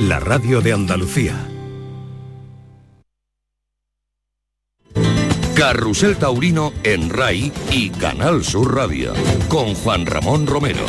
la radio de Andalucía. Carrusel Taurino en RAI y Canal Sur Radio con Juan Ramón Romero.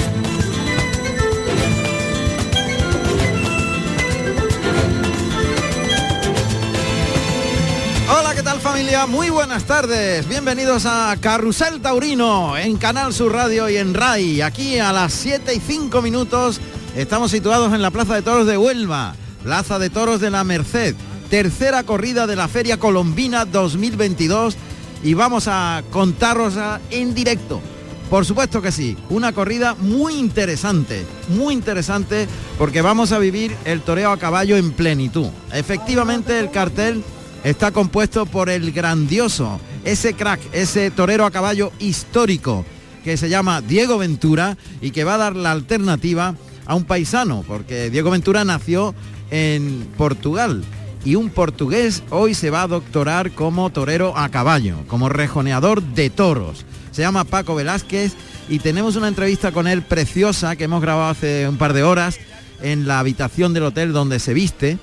Hola, ¿qué tal familia? Muy buenas tardes. Bienvenidos a Carrusel Taurino en Canal Sur Radio y en RAI. Aquí a las 7 y 5 minutos estamos situados en la Plaza de Toros de Huelva, Plaza de Toros de la Merced, tercera corrida de la Feria Colombina 2022 y vamos a contaros en directo. Por supuesto que sí, una corrida muy interesante, muy interesante porque vamos a vivir el toreo a caballo en plenitud. Efectivamente el cartel está compuesto por el grandioso, ese crack, ese torero a caballo histórico que se llama Diego Ventura y que va a dar la alternativa a un paisano, porque Diego Ventura nació en Portugal y un portugués hoy se va a doctorar como torero a caballo, como rejoneador de toros. Se llama Paco Velázquez y tenemos una entrevista con él preciosa que hemos grabado hace un par de horas en la habitación del hotel donde se viste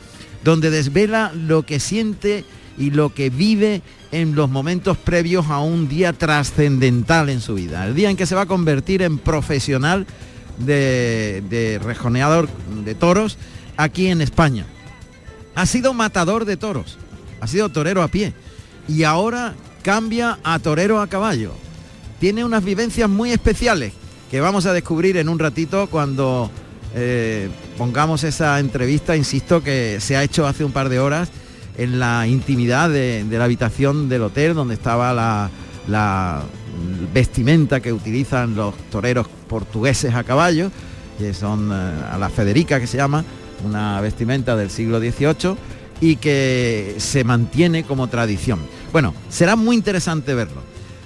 donde desvela lo que siente y lo que vive en los momentos previos a un día trascendental en su vida, el día en que se va a convertir en profesional de, rejoneador de toros aquí en España. Ha sido matador de toros, ha sido torero a pie y ahora cambia a torero a caballo. Tiene unas vivencias muy especiales que vamos a descubrir en un ratito cuando eh, pongamos esa entrevista, insisto, que se ha hecho hace un par de horas en la intimidad de, la habitación del hotel donde estaba la, vestimenta que utilizan los toreros portugueses a caballo, que son eh, a la Federica que se llama, una vestimenta del siglo XVIII y que se mantiene como tradición. Bueno, será muy interesante verlo.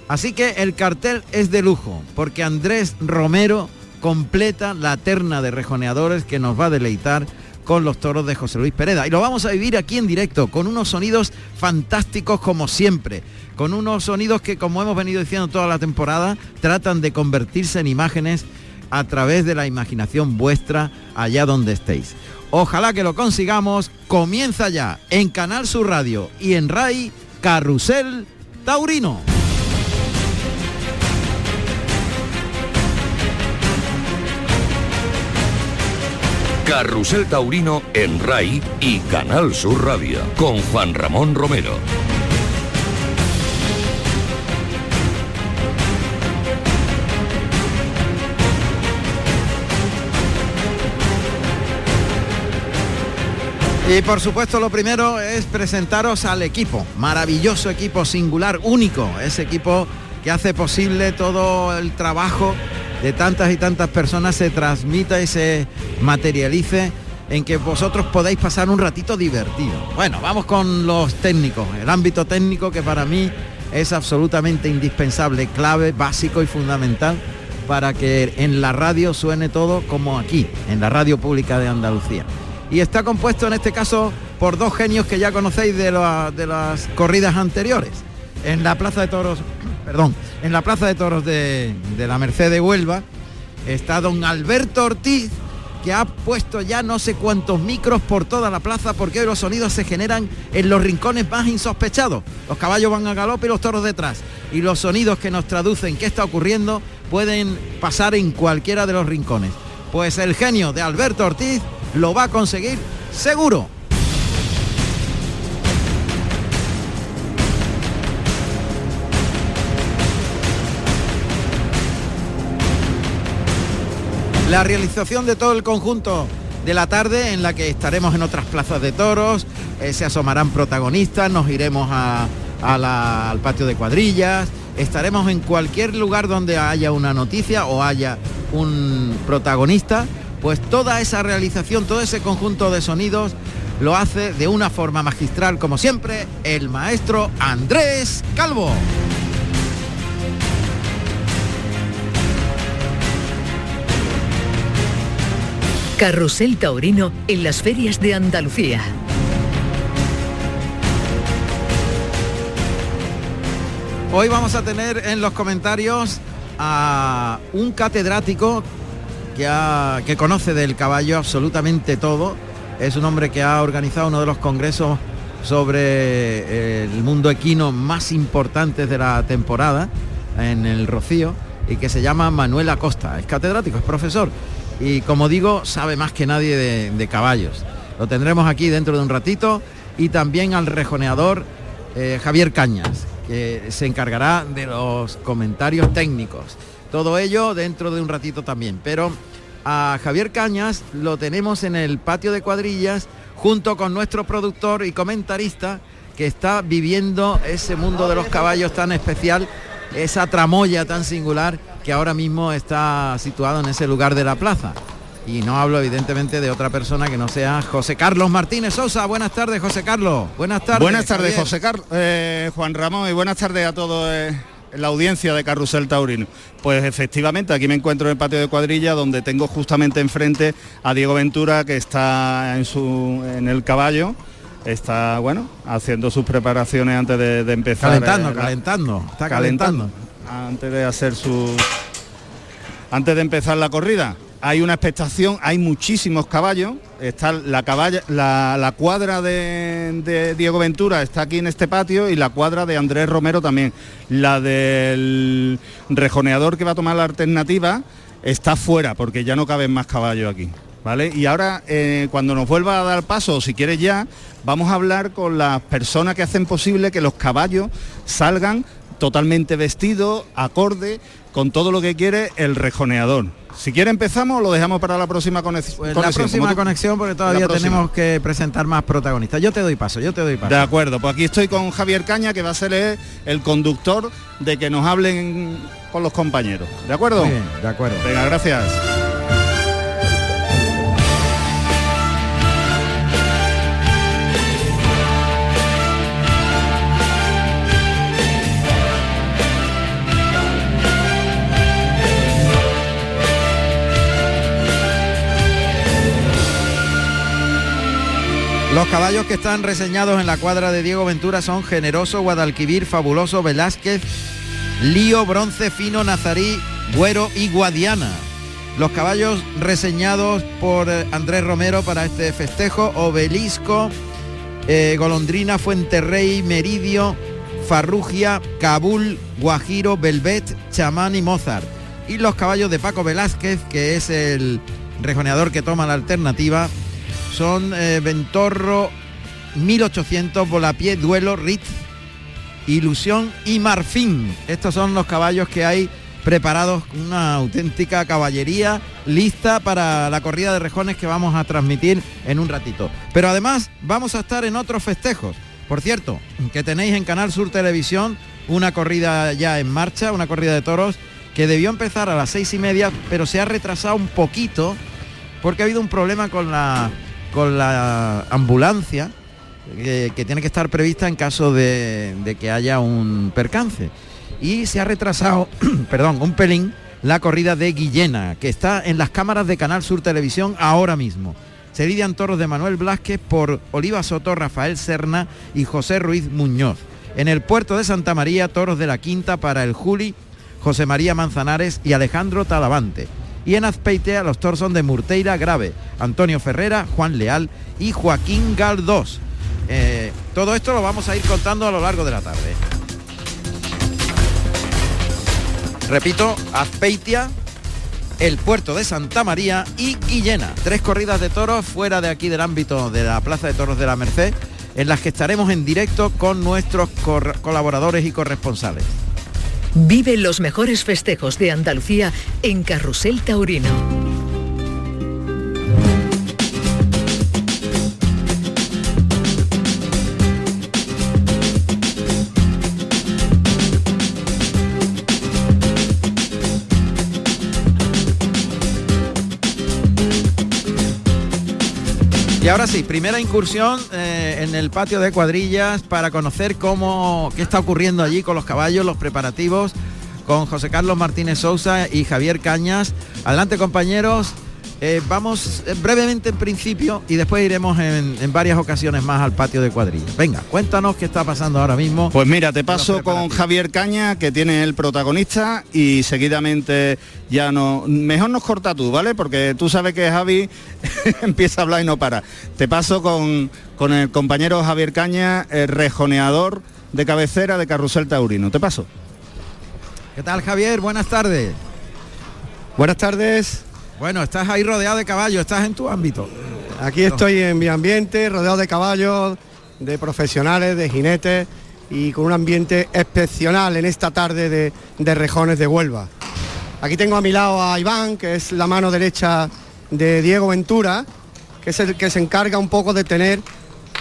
Así que el cartel es de lujo, porque Andrés Romero completa la terna de rejoneadores que nos va a deleitar con los toros de José Luis Pereda. Y lo vamos a vivir aquí en directo, con unos sonidos fantásticos como siempre, con unos sonidos que, como hemos venido diciendo toda la temporada, tratan de convertirse en imágenes a través de la imaginación vuestra allá donde estéis. Ojalá que lo consigamos. Comienza ya en Canal Sur Radio y en RAI Carrusel Taurino. Carrusel Taurino en RAI y Canal Sur Radio con Juan Ramón Romero. Y por supuesto lo primero es presentaros al equipo, maravilloso equipo singular, único, ese equipo que hace posible todo el trabajo de tantas y tantas personas se transmita y se materialice en que vosotros podáis pasar un ratito divertido. Bueno, vamos con los técnicos, el ámbito técnico que para mí es absolutamente indispensable, clave, básico y fundamental para que en la radio suene todo como aquí, en la radio pública de Andalucía. Y está compuesto en este caso por dos genios que ya conocéis de, las corridas anteriores. En la Plaza de Toros perdón, en la Plaza de Toros de, la Merced de Huelva está don Alberto Ortiz, que ha puesto ya no sé cuántos micros por toda la plaza porque hoy los sonidos se generan en los rincones más insospechados. Los caballos van a galope y los toros detrás. Y los sonidos que nos traducen qué está ocurriendo pueden pasar en cualquiera de los rincones. Pues el genio de Alberto Ortiz lo va a conseguir seguro. La realización de todo el conjunto de la tarde en la que estaremos en otras plazas de toros, eh, se asomarán protagonistas, nos iremos al patio de cuadrillas, estaremos en cualquier lugar donde haya una noticia o haya un protagonista, pues toda esa realización, todo ese conjunto de sonidos lo hace de una forma magistral, como siempre, el maestro Andrés Calvo. Carrusel Taurino en las ferias de Andalucía. Hoy vamos a tener en los comentarios a un catedrático que, que conoce del caballo absolutamente todo Es un hombre que ha organizado uno de los congresos sobre eh, el mundo equino más importantes de la temporada en el Rocío y que se llama Manuel Acosta. Es catedrático, es profesor y como digo, sabe más que nadie de, caballos. Lo tendremos aquí dentro de un ratito y también al rejoneador eh, Javier Cañas, que se encargará de los comentarios técnicos. Todo ello dentro de un ratito también. Pero a Javier Cañas lo tenemos en el patio de cuadrillas junto con nuestro productor y comentarista que está viviendo ese mundo de los caballos tan especial, esa tramoya tan singular que ahora mismo está situado en ese lugar de la plaza. Y no hablo evidentemente de otra persona que no sea José Carlos Martínez Sosa. Buenas tardes, José Carlos. Buenas tardes. Buenas tardes, José Carlos, eh, Juan Ramón, y buenas tardes a todos eh, la audiencia de Carrusel Taurino. Pues efectivamente, aquí me encuentro en el patio de cuadrilla donde tengo justamente enfrente a Diego Ventura que está en, su, en el caballo. Está, bueno, haciendo sus preparaciones antes de, empezar. Calentando, eh, calentando, está calentando. Antes de hacer su... Antes de empezar la corrida hay una expectación, hay muchísimos caballos, está la, caballa, la, cuadra de, Diego Ventura está aquí en este patio y la cuadra de Andrés Romero también. La del rejoneador que va a tomar la alternativa está fuera porque ya no caben más caballos aquí. ¿Vale? Y ahora, eh, cuando nos vuelva a dar paso, si quieres ya, vamos a hablar con las personas que hacen posible que los caballos salgan totalmente vestidos, acorde, con todo lo que quiere el rejoneador. Si quiere empezamos lo dejamos para la próxima conexión. Pues la próxima conexión porque todavía tenemos que presentar más protagonistas. Yo te doy paso, yo te doy paso. De acuerdo, pues aquí estoy con Javier Caña que va a ser el conductor de que nos hablen con los compañeros. ¿De acuerdo? Bien, de acuerdo. Venga, gracias. Los caballos que están reseñados en la cuadra de Diego Ventura son Generoso, Guadalquivir, Fabuloso, Velázquez, Lío, Bronce, Fino, Nazarí, Güero y Guadiana. Los caballos reseñados por eh, Andrés Romero para este festejo, Obelisco, eh, Golondrina, Fuenterrey, Meridio, Farrugia, Kabul, Guajiro, Belvet, Chamán y Mozart. Y los caballos de Paco Velázquez, que es el rejoneador que toma la alternativa, son eh, Ventorro 1800, Volapié, Duelo, Ritz, Ilusión y Marfín. Estos son los caballos que hay preparados, una auténtica caballería lista para la corrida de rejones que vamos a transmitir en un ratito. Pero además vamos a estar en otros festejos. Por cierto, que tenéis en Canal Sur Televisión una corrida ya en marcha, una corrida de toros que debió empezar a las seis y media, pero se ha retrasado un poquito porque ha habido un problema con la con la ambulancia que, tiene que estar prevista en caso de, que haya un percance. Y se ha retrasado, perdón, un pelín la corrida de Guillena, que está en las cámaras de Canal Sur Televisión ahora mismo. Se lidian toros de Manuel Blasquez por Oliva Soto, Rafael Serna y José Ruiz Muñoz. En el puerto de Santa María, toros de la quinta para el Juli, José María Manzanares y Alejandro Talavante y en Azpeitia los toros son de Murteira Grave, Antonio Ferrera, Juan Leal y Joaquín Galdós. Eh, todo esto lo vamos a ir contando a lo largo de la tarde. Repito, Azpeitia, el puerto de Santa María y Guillena. Tres corridas de toros fuera de aquí del ámbito de la Plaza de Toros de la Merced, en las que estaremos en directo con nuestros colaboradores y corresponsales. Vive los mejores festejos de Andalucía en Carrusel Taurino. Y ahora sí, primera incursión eh, en el patio de cuadrillas para conocer cómo qué está ocurriendo allí con los caballos, los preparativos, con José Carlos Martínez Sousa y Javier Cañas. Adelante compañeros, eh, vamos eh, brevemente en principio y después iremos en, en varias ocasiones más al patio de cuadrilla. Venga, cuéntanos qué está pasando ahora mismo. Pues mira, te paso con Javier Caña, que tiene el protagonista, y seguidamente ya no. Mejor nos corta tú, ¿vale? Porque tú sabes que Javi empieza a hablar y no para. Te paso con, con el compañero Javier Caña, el rejoneador de cabecera de Carrusel Taurino. Te paso. ¿Qué tal Javier? Buenas tardes. Buenas tardes. Bueno, estás ahí rodeado de caballos, estás en tu ámbito. Aquí estoy en mi ambiente, rodeado de caballos, de profesionales, de jinetes y con un ambiente excepcional en esta tarde de, de rejones de Huelva. Aquí tengo a mi lado a Iván, que es la mano derecha de Diego Ventura, que es el que se encarga un poco de tener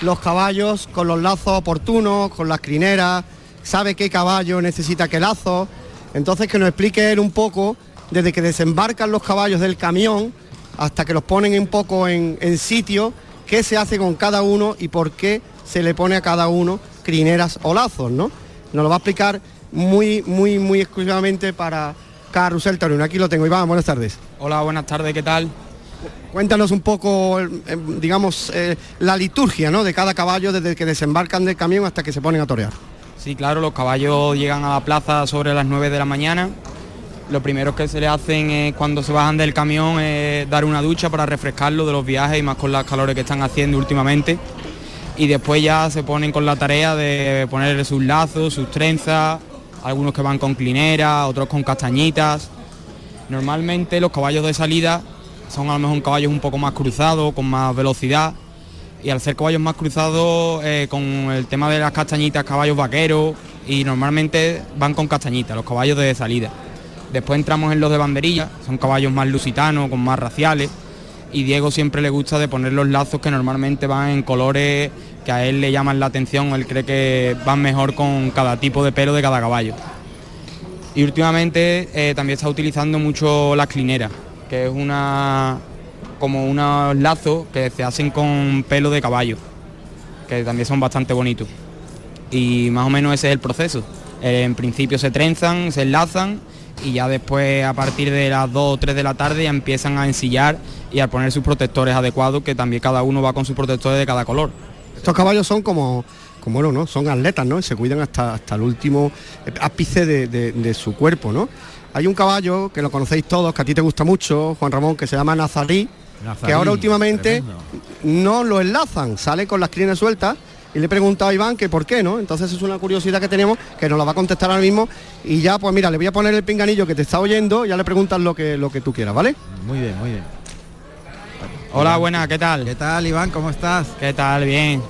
los caballos con los lazos oportunos, con las crineras, sabe qué caballo necesita qué lazo. Entonces que nos explique él un poco desde que desembarcan los caballos del camión hasta que los ponen un poco en, en sitio, qué se hace con cada uno y por qué se le pone a cada uno crineras o lazos, ¿no? Nos lo va a explicar muy, muy, muy exclusivamente para Carrusel Taurino. Aquí lo tengo. Iván, buenas tardes. Hola, buenas tardes, ¿qué tal? Cuéntanos un poco, eh, digamos, eh, la liturgia ¿no? de cada caballo desde que desembarcan del camión hasta que se ponen a torear. Sí, claro, los caballos llegan a la plaza sobre las 9 de la mañana. Lo primero que se le hacen es cuando se bajan del camión es dar una ducha para refrescarlo de los viajes y más con las calores que están haciendo últimamente. Y después ya se ponen con la tarea de ponerle sus lazos, sus trenzas, algunos que van con clinera, otros con castañitas. Normalmente los caballos de salida son a lo mejor caballos un poco más cruzados, con más velocidad. Y al ser caballos más cruzados, eh, con el tema de las castañitas, caballos vaqueros, y normalmente van con castañitas, los caballos de salida. Después entramos en los de banderilla, son caballos más lusitanos, con más raciales. Y Diego siempre le gusta de poner los lazos que normalmente van en colores que a él le llaman la atención, él cree que van mejor con cada tipo de pelo de cada caballo. Y últimamente eh, también está utilizando mucho las clineras, que es una como unos lazos que se hacen con pelo de caballo, que también son bastante bonitos. Y más o menos ese es el proceso. Eh, en principio se trenzan, se enlazan y ya después a partir de las 2 o 3 de la tarde ya empiezan a ensillar y a poner sus protectores adecuados, que también cada uno va con sus protectores de cada color. Estos caballos son como, como bueno, ¿no? Son atletas, ¿no? Y se cuidan hasta, hasta el último ápice de, de, de su cuerpo, ¿no? Hay un caballo que lo conocéis todos, que a ti te gusta mucho, Juan Ramón, que se llama Nazarí, Nazarí que ahora últimamente tremendo. no lo enlazan, sale con las crines sueltas y le he preguntado a Iván que por qué, ¿no? Entonces es una curiosidad que tenemos que nos la va a contestar ahora mismo y ya pues mira, le voy a poner el pinganillo que te está oyendo, ya le preguntas lo que lo que tú quieras, ¿vale? Muy bien, muy bien. Hola, buenas, ¿qué tal? ¿Qué tal, Iván? ¿Cómo estás? ¿Qué tal? Bien.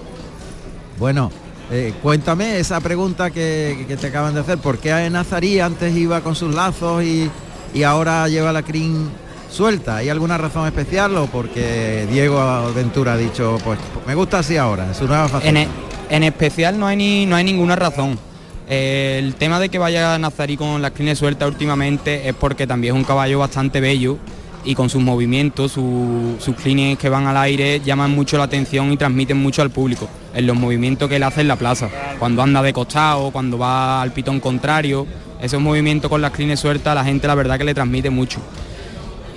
Bueno, eh, cuéntame esa pregunta que, que, te acaban de hacer. ¿Por qué a Nazarí antes iba con sus lazos y, y ahora lleva la crin suelta? ¿Hay alguna razón especial o porque Diego Ventura ha dicho, pues me gusta así ahora, su nueva faceta? En, e, en especial no hay, ni, no hay ninguna razón. El tema de que vaya Nazarí con las crines sueltas últimamente es porque también es un caballo bastante bello y con sus movimientos, su, sus clines que van al aire llaman mucho la atención y transmiten mucho al público en los movimientos que él hace en la plaza. Cuando anda de costado, cuando va al pitón contrario, esos movimientos con las clines sueltas la gente la verdad que le transmite mucho.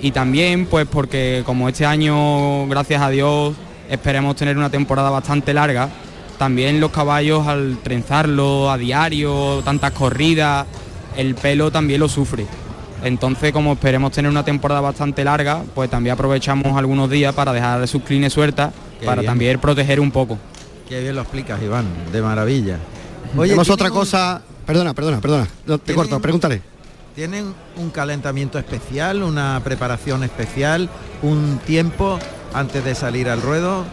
Y también pues porque como este año, gracias a Dios, esperemos tener una temporada bastante larga, también los caballos al trenzarlo a diario, tantas corridas, el pelo también lo sufre. Entonces, como esperemos tener una temporada bastante larga, pues también aprovechamos algunos días para dejar sus clines sueltas, Qué para bien. también proteger un poco. Qué bien lo explicas, Iván, de maravilla. Oye, tenemos otra cosa... Un... Perdona, perdona, perdona. No, te corto, pregúntale. ¿Tienen un calentamiento especial, una preparación especial, un tiempo antes de salir al ruedo?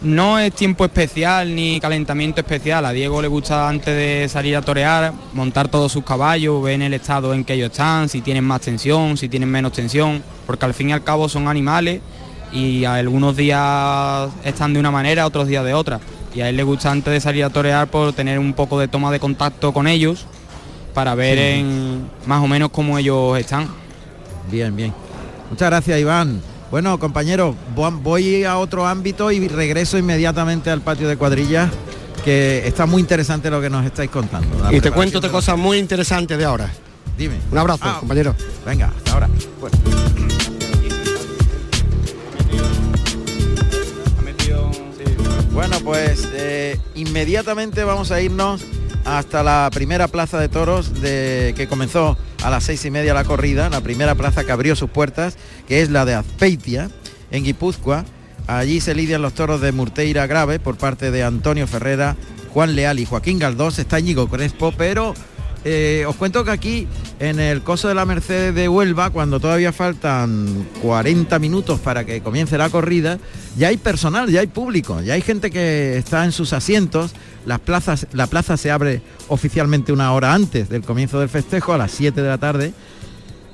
No es tiempo especial ni calentamiento especial. A Diego le gusta antes de salir a torear, montar todos sus caballos, ver en el estado en que ellos están, si tienen más tensión, si tienen menos tensión, porque al fin y al cabo son animales y algunos días están de una manera, otros días de otra. Y a él le gusta antes de salir a torear por tener un poco de toma de contacto con ellos para ver en más o menos cómo ellos están. Bien, bien. Muchas gracias, Iván. Bueno, compañeros, voy a otro ámbito y regreso inmediatamente al patio de cuadrillas, que está muy interesante lo que nos estáis contando. Y te cuento otra cosa muy interesante de ahora. Dime. Un abrazo, ah, compañero. Venga, hasta ahora. Bueno. pues eh, inmediatamente vamos a irnos hasta la primera plaza de toros de, que comenzó a las seis y media la corrida, la primera plaza que abrió sus puertas, que es la de Azpeitia, en Guipúzcoa. Allí se lidian los toros de Murteira Grave por parte de Antonio Ferrera, Juan Leal y Joaquín Galdós. Está Ñigo Crespo, pero eh, os cuento que aquí en el coso de la Mercedes de Huelva, cuando todavía faltan 40 minutos para que comience la corrida, ya hay personal, ya hay público, ya hay gente que está en sus asientos. Las plazas, la plaza se abre oficialmente una hora antes del comienzo del festejo, a las 7 de la tarde,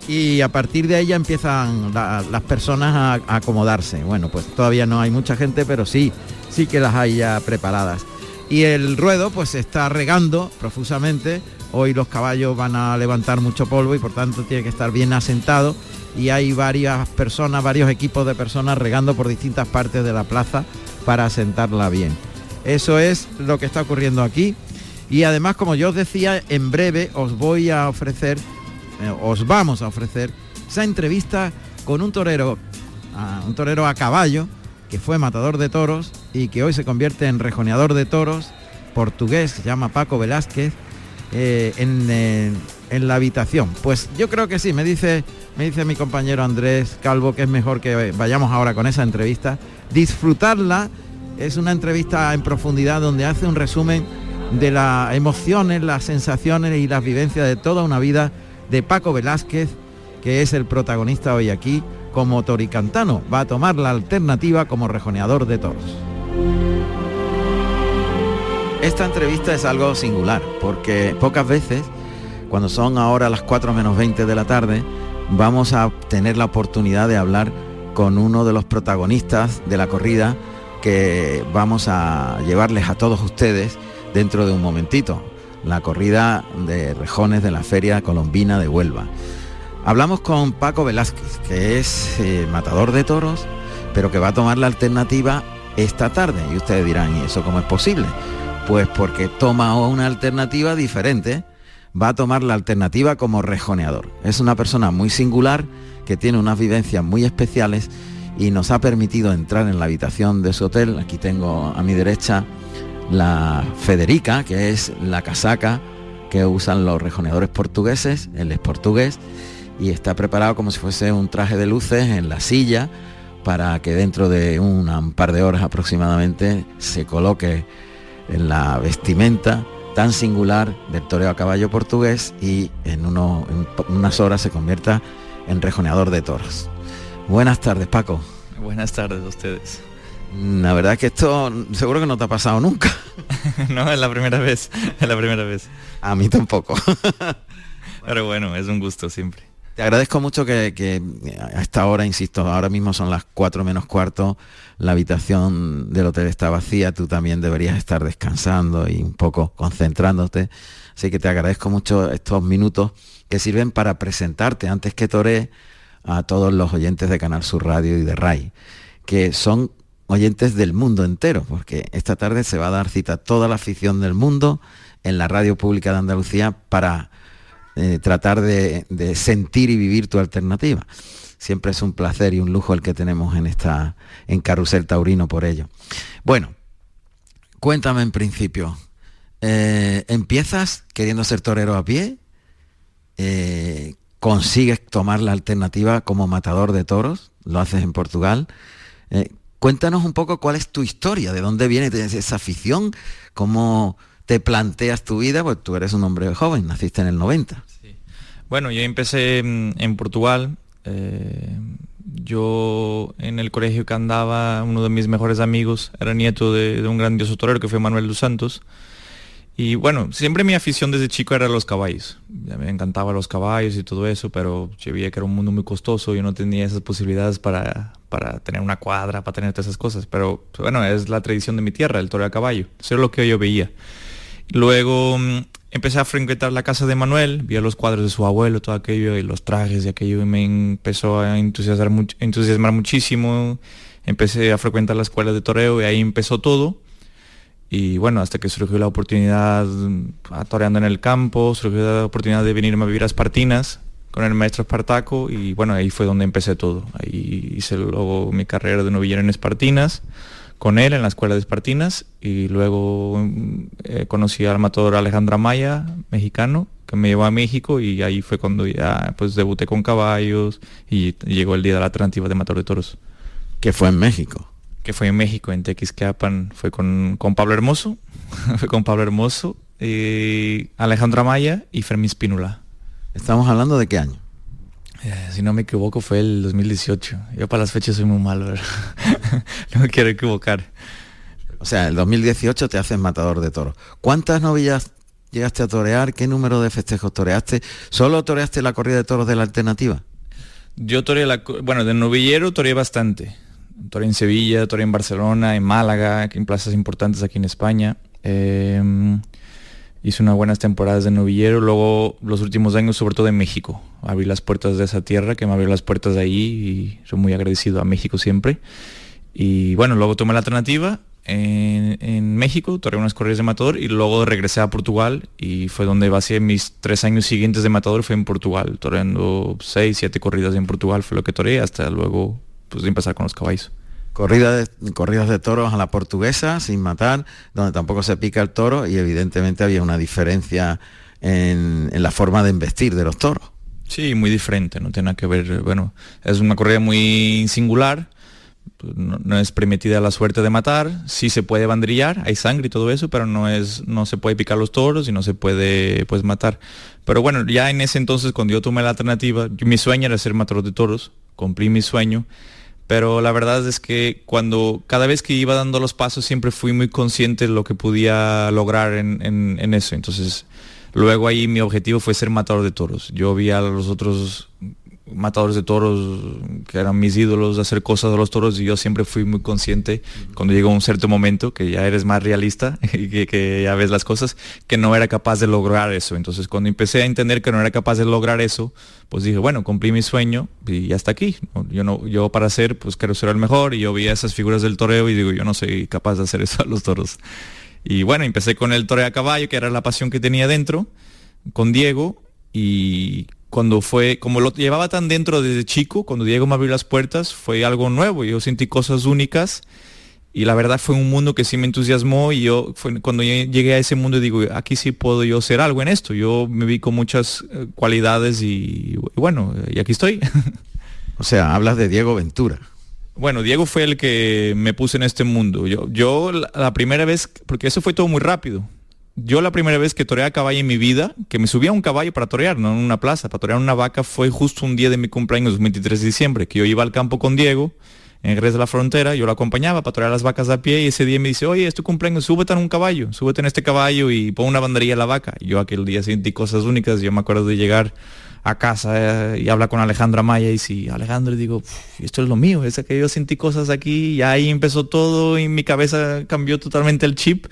y a partir de ahí ya empiezan las personas a, a, acomodarse. Bueno, pues todavía no hay mucha gente, pero sí, sí que las hay ya preparadas. Y el ruedo pues se está regando profusamente Hoy los caballos van a levantar mucho polvo y por tanto tiene que estar bien asentado y hay varias personas, varios equipos de personas regando por distintas partes de la plaza para asentarla bien. Eso es lo que está ocurriendo aquí y además como yo os decía, en breve os voy a ofrecer, eh, os vamos a ofrecer esa entrevista con un torero, un torero a caballo que fue matador de toros y que hoy se convierte en rejoneador de toros portugués, se llama Paco Velázquez eh, eh, en, la habitación. Pues yo creo que sí, me dice, me dice mi compañero Andrés Calvo que es mejor que vayamos ahora con esa entrevista. Disfrutarla es una entrevista en profundidad donde hace un resumen de las emociones, las sensaciones y las vivencias de toda una vida de Paco Velázquez, que es el protagonista hoy aquí como toricantano. Va a tomar la alternativa como rejoneador de toros. Esta entrevista es algo singular, porque pocas veces, cuando son ahora las 4 menos 20 de la tarde, vamos a tener la oportunidad de hablar con uno de los protagonistas de la corrida que vamos a llevarles a todos ustedes dentro de un momentito, la corrida de rejones de la Feria Colombina de Huelva. Hablamos con Paco Velázquez, que es eh, matador de toros, pero que va a tomar la alternativa esta tarde. Y ustedes dirán, ¿y eso cómo es posible? Pues porque toma una alternativa diferente, va a tomar la alternativa como rejoneador. Es una persona muy singular que tiene unas vivencias muy especiales y nos ha permitido entrar en la habitación de su hotel. Aquí tengo a mi derecha la Federica, que es la casaca que usan los rejoneadores portugueses, él es portugués y está preparado como si fuese un traje de luces en la silla para que dentro de un par de horas aproximadamente se coloque en la vestimenta tan singular del toreo a caballo portugués y en, unas horas se convierta en rejoneador de toros. Buenas tardes, Paco. Buenas tardes a ustedes. La verdad es que esto seguro que no te ha pasado nunca. no, es la primera vez, es la primera vez. A mí tampoco. Pero bueno, es un gusto siempre. Te agradezco mucho que, a esta hora, insisto, ahora mismo son las 4 menos cuarto, la habitación del hotel está vacía, tú también deberías estar descansando y un poco concentrándote. Así que te agradezco mucho estos minutos que sirven para presentarte antes que Toré a todos los oyentes de Canal Sur Radio y de RAI, que son oyentes del mundo entero, porque esta tarde se va a dar cita a toda la afición del mundo en la radio pública de Andalucía para eh, tratar de, sentir y vivir tu alternativa. Siempre es un placer y un lujo el que tenemos en esta en Carrusel Taurino por ello. Bueno, cuéntame en principio, eh, ¿empiezas queriendo ser torero a pie? Eh, ¿Consigues tomar la alternativa como matador de toros? Lo haces en Portugal. cuéntanos un poco cuál es tu historia, de dónde viene esa afición, cómo te planteas tu vida, pues tú eres un hombre joven, naciste en el 90. Bueno, yo empecé en, Portugal. Eh, yo en el colegio que andaba, uno de mis mejores amigos era nieto de, un grandioso torero que fue Manuel dos Santos. Y bueno, siempre mi afición desde chico era los caballos. Me encantaban los caballos y todo eso, pero yo veía que era un mundo muy costoso y no tenía esas posibilidades para, para tener una cuadra, para tener todas esas cosas. Pero bueno, es la tradición de mi tierra, el toro a caballo. Eso es lo que yo veía. Luego mm, empecé a frecuentar la casa de Manuel, vi los cuadros de su abuelo, todo aquello, y los trajes y aquello, y me empezó a entusiasmar, entusiasmar muchísimo. Empecé a frecuentar la escuela de toreo y ahí empezó todo. Y bueno, hasta que surgió la oportunidad, mm, toreando en el campo, surgió la oportunidad de venirme a vivir a Espartinas con el maestro Espartaco y bueno, ahí fue donde empecé todo. Ahí hice luego mi carrera de novillero en Espartinas con él en la escuela de Espartinas y luego mm, eh, conocí al matador Alejandra Maya, mexicano, que me llevó a México y ahí fue cuando ya pues debuté con caballos y llegó el día de la alternativa de matador de toros. Que fue en México. Que fue en México, en Tequisquiapan, fue con, con Pablo Hermoso, fue con Pablo Hermoso, y Alejandra Maya y Fermín Spínola. ¿Estamos hablando de qué año? Eh, si no me equivoco fue el 2018. Yo para las fechas soy muy malo, no me quiero equivocar. O sea, el 2018 te haces matador de toros. ¿Cuántas novillas llegaste a torear? ¿Qué número de festejos toreaste? ¿Solo toreaste la corrida de toros de la alternativa? Yo toreé la... Bueno, de novillero toreé bastante. Toreé en Sevilla, toreé en Barcelona, en Málaga, en plazas importantes aquí en España. Eh, hice unas buenas temporadas de novillero, luego los últimos años sobre todo en México. Abrí las puertas de esa tierra, que me abrió las puertas de ahí y soy muy agradecido a México siempre. Y bueno, luego tomé la alternativa en, México, toré unas corridas de matador y luego regresé a Portugal y fue donde basé mis tres años siguientes de matador, fue en Portugal, toreando seis, siete corridas en Portugal, fue lo que toré hasta luego pues empezar con los caballos. Corrida de, corridas de toros a la portuguesa, sin matar, donde tampoco se pica el toro y evidentemente había una diferencia en, la forma de investir de los toros. Sí, muy diferente, no tiene nada que ver, bueno, es una corrida muy singular, no, es permitida la suerte de matar, sí se puede banderillar, hay sangre y todo eso, pero no es, no se puede picar los toros y no se puede pues matar. Pero bueno, ya en ese entonces cuando yo tomé la alternativa, mi sueño era ser matador de toros, cumplí mi sueño pero la verdad es que cuando cada vez que iba dando los pasos siempre fui muy consciente de lo que podía lograr en, eso. Entonces, luego ahí mi objetivo fue ser matador de toros. Yo vi a los otros matadores de toros que eran mis ídolos de hacer cosas de los toros y yo siempre fui muy consciente cuando llegó un cierto momento que ya eres más realista y que, ya ves las cosas que no era capaz de lograr eso. Entonces cuando empecé a entender que no era capaz de lograr eso pues dije bueno cumplí mi sueño y ya está aquí yo no yo para hacer pues quiero ser el mejor y yo vi esas figuras del toreo y digo yo no soy capaz de hacer eso a los toros y bueno empecé con el toreo a caballo que era la pasión que tenía dentro con Diego y cuando fue, como lo llevaba tan dentro desde chico, cuando Diego me abrió las puertas, fue algo nuevo, yo sentí cosas únicas y la verdad fue un mundo que sí me entusiasmó y yo cuando llegué a ese mundo digo, aquí sí puedo yo ser algo en esto, yo me vi con muchas eh, cualidades y, bueno, y aquí estoy. O sea, hablas de Diego Ventura. Bueno, Diego fue el que me puse en este mundo. Yo, yo la primera vez, porque eso fue todo muy rápido yo la primera vez que toreé a caballo en mi vida, que me subía a un caballo para torear, no en una plaza, para torear una vaca, fue justo un día de mi cumpleaños, 23 de diciembre, que yo iba al campo con Diego, en Gres de la Frontera, yo lo acompañaba para torear las vacas a pie y ese día me dice, oye, es tu cumpleaños, súbete en un caballo, súbete en este caballo y pon una banderilla a la vaca. Y yo aquel día sentí cosas únicas, yo me acuerdo de llegar a casa eh, y hablar con Alejandra Maya y si Alejandro digo, esto es lo mío, es que yo sentí cosas aquí y ahí empezó todo y mi cabeza cambió totalmente el chip